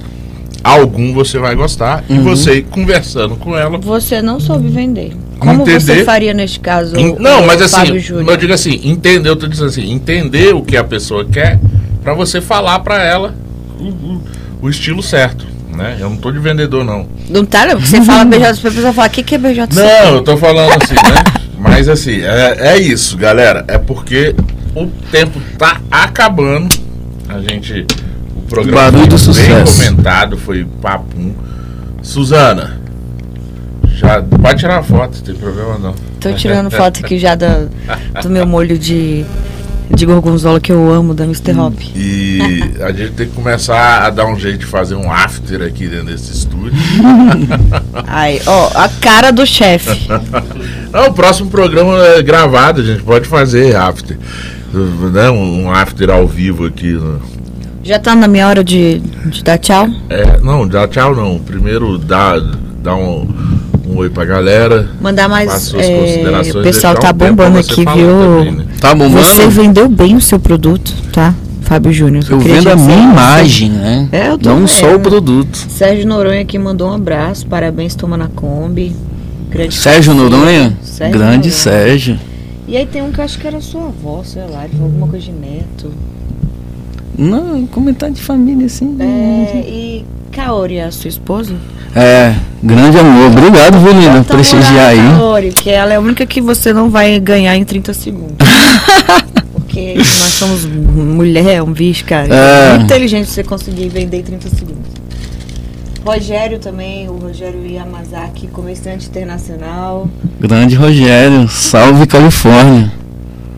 Algum você vai gostar e você conversando com ela. Você não soube vender. Como você Entender- faria neste caso? O- não, o mas assim, eu digo assim, entender, eu tô dizendo assim, entender o que a pessoa quer para você falar para ela o, o- o estilo certo, né? Eu não tô de vendedor não. Não tá, não? Você fala BJCP, a pessoa fala, o que, que é BJCP? Não, eu tô falando assim, né? Mas assim, é, é isso, galera. É porque o tempo tá acabando. A gente. Programa Barulho do foi bem sucesso. comentado, foi papum. Suzana, já pode tirar uma foto, não tem problema não. Tô tirando foto aqui já da, do meu molho de, de gorgonzola que eu amo, da Mr. Hop. E a gente tem que começar a dar um jeito de fazer um after aqui dentro desse estúdio. Ai, ó, a cara do chefe. Não, o próximo programa é gravado, a gente pode fazer after. Né? Um um after ao vivo aqui. né? Já tá na minha hora de, de dar tchau? É, não, dá tchau não. Primeiro dá, dá um, um oi pra galera. Mandar mais. suas é, considerações, o pessoal tá um bombando aqui, viu? também, né? Tá bombando? Você vendeu bem o seu produto, tá? Fábio Júnior. Eu vendo a minha imagem, né? É, eu tô Não vendo. só o produto. Sérgio Noronha aqui mandou um abraço, parabéns, toma na Kombi. Grande Sérgio parceiro. Noronha? Sérgio Grande Noronha. Sérgio. E aí tem um que eu acho que era sua avó, sei lá, ele falou alguma coisa de neto. Não, comentário de família, assim. É, e Kaori é a sua esposa? É, grande amor. Obrigado, viu, Lina? Então, Prestigiar aí. Kaori, que ela é a única que você não vai ganhar em 30 segundos. Porque nós somos mulher, um bicho, cara. É. É muito inteligente você conseguir vender em 30 segundos. Rogério também, o Rogério Yamazaki, comerciante internacional. Grande Rogério. Salve, Califórnia.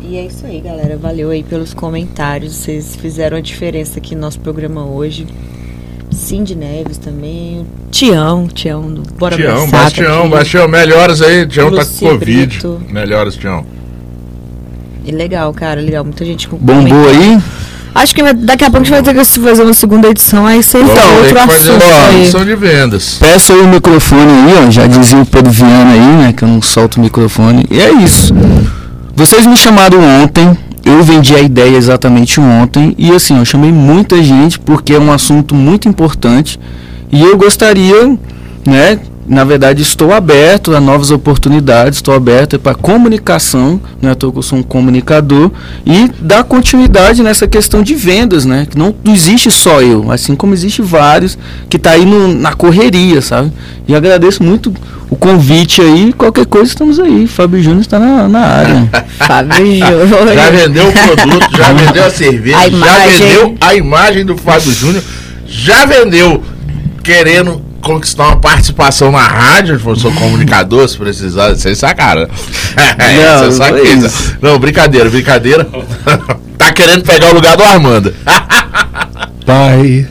E é isso aí, galera. Valeu aí pelos comentários. Vocês fizeram a diferença aqui no nosso programa hoje. Cindy Neves também. Tião, Tião do Bora Tião, Abraçar, tá Bastião, aqui. Bastião, melhoras aí. Tião tá com Luci Covid. Brito. Melhoras, Tião. E legal, cara, legal. Muita gente com Bombou aí? Acho que daqui a pouco a gente vai ter que fazer uma segunda edição, aí você fala ter outro fazer assunto uma aí. edição de vendas. Peço aí o microfone aí, ó. Já dizia o Pedro Viana aí, né? Que eu não solto o microfone. E é isso. Vocês me chamaram ontem. Eu vendi a ideia exatamente ontem. E assim, eu chamei muita gente porque é um assunto muito importante. E eu gostaria, né? Na verdade, estou aberto a novas oportunidades, estou aberto para comunicação, não é que eu sou um comunicador, e dar continuidade nessa questão de vendas, né? Que não existe só eu, assim como existe vários que tá aí no- na correria, sabe? E agradeço muito o convite aí, qualquer coisa estamos aí. Fábio Júnior está na, na área. Fábio Júnior. Já vendeu o produto, já vendeu a cerveja, A já vendeu a imagem do Fábio Júnior, já vendeu querendo conquistar uma participação na rádio, eu sou comunicador, se precisar, sem sacara. Não, Sem não saca- foi isso. Não, brincadeira, brincadeira. tá querendo pegar o lugar do Armando. Pai.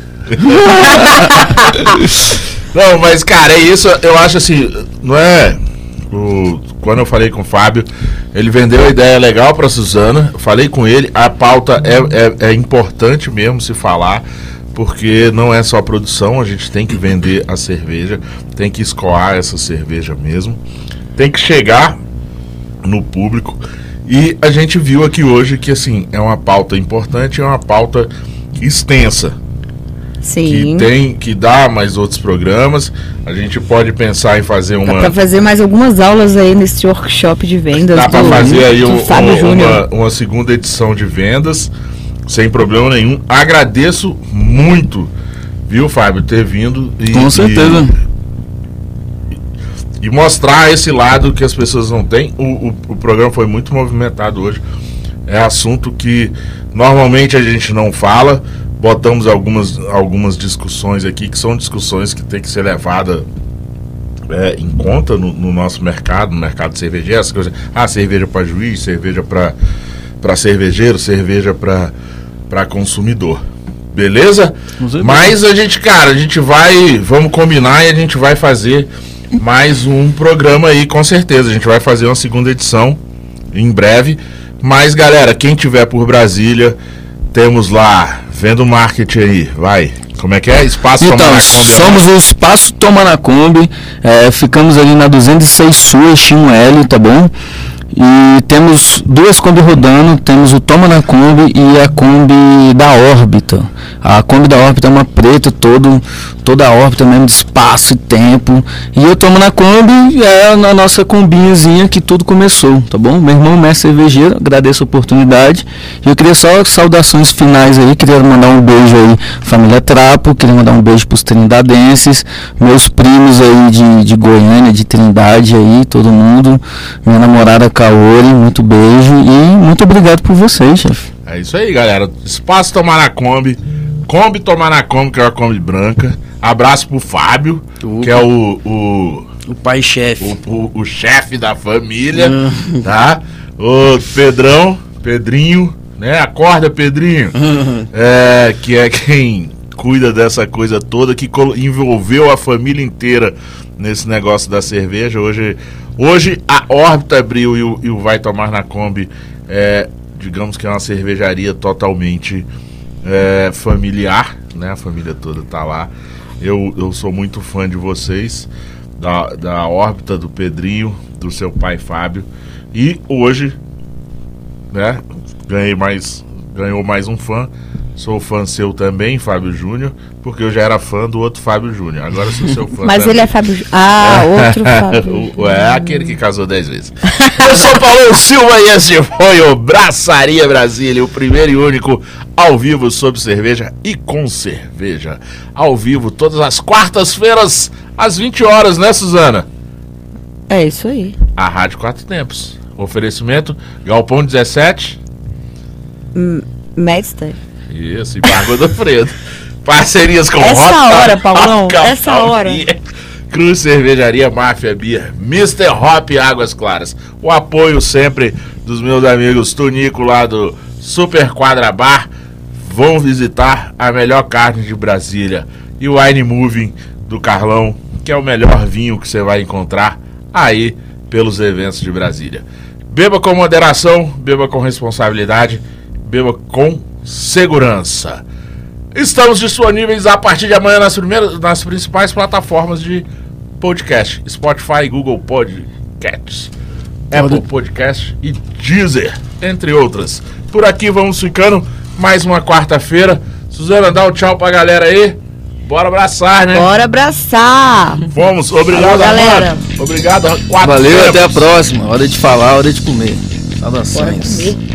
Não, mas cara, é isso, eu acho assim, não é. o- quando eu falei com o Fábio, ele vendeu a ideia legal pra Suzana. eu Falei com ele, a pauta é, é, é importante mesmo se falar, porque não é só produção, a gente tem que vender a cerveja, tem que escoar essa cerveja mesmo, tem que chegar no público. E a gente viu aqui hoje que assim é uma pauta importante, é uma pauta extensa, Sim. que tem que dá mais outros programas. A gente pode pensar em fazer Dá uma pra fazer mais algumas aulas aí nesse workshop de vendas. Dá para fazer aí um- um- uma, uma segunda edição de vendas, sem problema nenhum. Agradeço muito, viu, Fábio, ter vindo. E, Com certeza. E, e mostrar esse lado que as pessoas não têm. O, o, o programa foi muito movimentado hoje. É assunto que normalmente a gente não fala. Botamos algumas, algumas discussões aqui, que são discussões que tem que ser levadas é, em conta no, no nosso mercado, no mercado cervejeiro, essa coisa, ah, cerveja para juiz, cerveja para cervejeiro, cerveja para consumidor. Beleza? Mas a gente, cara, a gente vai, vamos combinar e a gente vai fazer mais um programa aí, com certeza. A gente vai fazer uma segunda edição em breve. Mas, galera, quem tiver por Brasília, temos lá, vendo marketing aí, vai. Como é que é? Espaço Então, Tomar Kombi, somos o Espaço Toma na Kombi, é, ficamos ali na 206 Sul, Eixinho L, tá bom? E temos duas Kombi rodando, temos o Toma na Kombi e a Kombi da órbita. A Kombi da órbita é uma preta, todo, toda a órbita mesmo de espaço e tempo. E o Toma na Kombi é a nossa combinhazinha que tudo começou, tá bom? Meu irmão é cervejeiro, agradeço a oportunidade. E eu queria só saudações finais aí, queria mandar um beijo aí, família Trapo, queria mandar um beijo pros trindadenses, meus primos aí de, de Goiânia, de Trindade aí, todo mundo, minha namorada Kaori, muito beijo e muito obrigado por vocês, chefe. É isso aí, galera. Espaço Tomar na Kombi. Kombi Tomar na Kombi, que é a Kombi branca. Abraço pro Fábio, que é o, o, O pai chefe. o, o, o chefe da família, tá? O Pedrão, Pedrinho, né? Acorda, Pedrinho. É, que é quem cuida dessa coisa toda, que envolveu a família inteira nesse negócio da cerveja. Hoje, hoje a Órbita abriu e o, e o Vai Tomar na Kombi, é, digamos que é uma cervejaria totalmente é, familiar, né? A família toda tá lá. Eu, eu sou muito fã de vocês, da, da órbita do Pedrinho, do seu pai Fábio. E hoje, né? Ganhei mais, ganhou mais um fã. Sou fã seu também, Fábio Júnior, porque eu já era fã do outro Fábio Júnior. Agora sou seu fã. Mas também. ele é Fábio. Jú- Ah, outro Fábio. É aquele que casou dez vezes. Eu sou Paulo Silva e esse foi o Braçaria Brasília, o primeiro e único ao vivo sobre cerveja e com cerveja. Ao vivo, todas as quartas-feiras, às 20 horas, né, Suzana? É isso aí. A Rádio Quatro Tempos. Oferecimento Galpão 17. Medster. Isso, e Barba do Fredo. Parcerias com Essa Rota- hora, Paulão, Roca essa Pau hora. Cruz Cervejaria Máfia Beer, Mr. Hop Águas Claras. O apoio sempre dos meus amigos Tonico lá do Super Quadra Bar. Vão visitar a melhor carne de Brasília. E o Wine Moving do Carlão, que é o melhor vinho que você vai encontrar aí pelos eventos de Brasília. Beba com moderação, beba com responsabilidade, beba com segurança. Estamos disponíveis a partir de amanhã nas, primeiras, nas principais plataformas de podcast: Spotify, Google Podcasts, Apple Podcast e Deezer, entre outras. Por aqui vamos ficando. Mais uma quarta-feira. Suzana, dá um tchau pra galera aí. Bora abraçar, né? Bora abraçar. Vamos, obrigado, Falou, galera. Armando. Obrigado, quatro Valeu, tempos. até a próxima. Hora de falar, hora de comer. Bora Saudações. comer.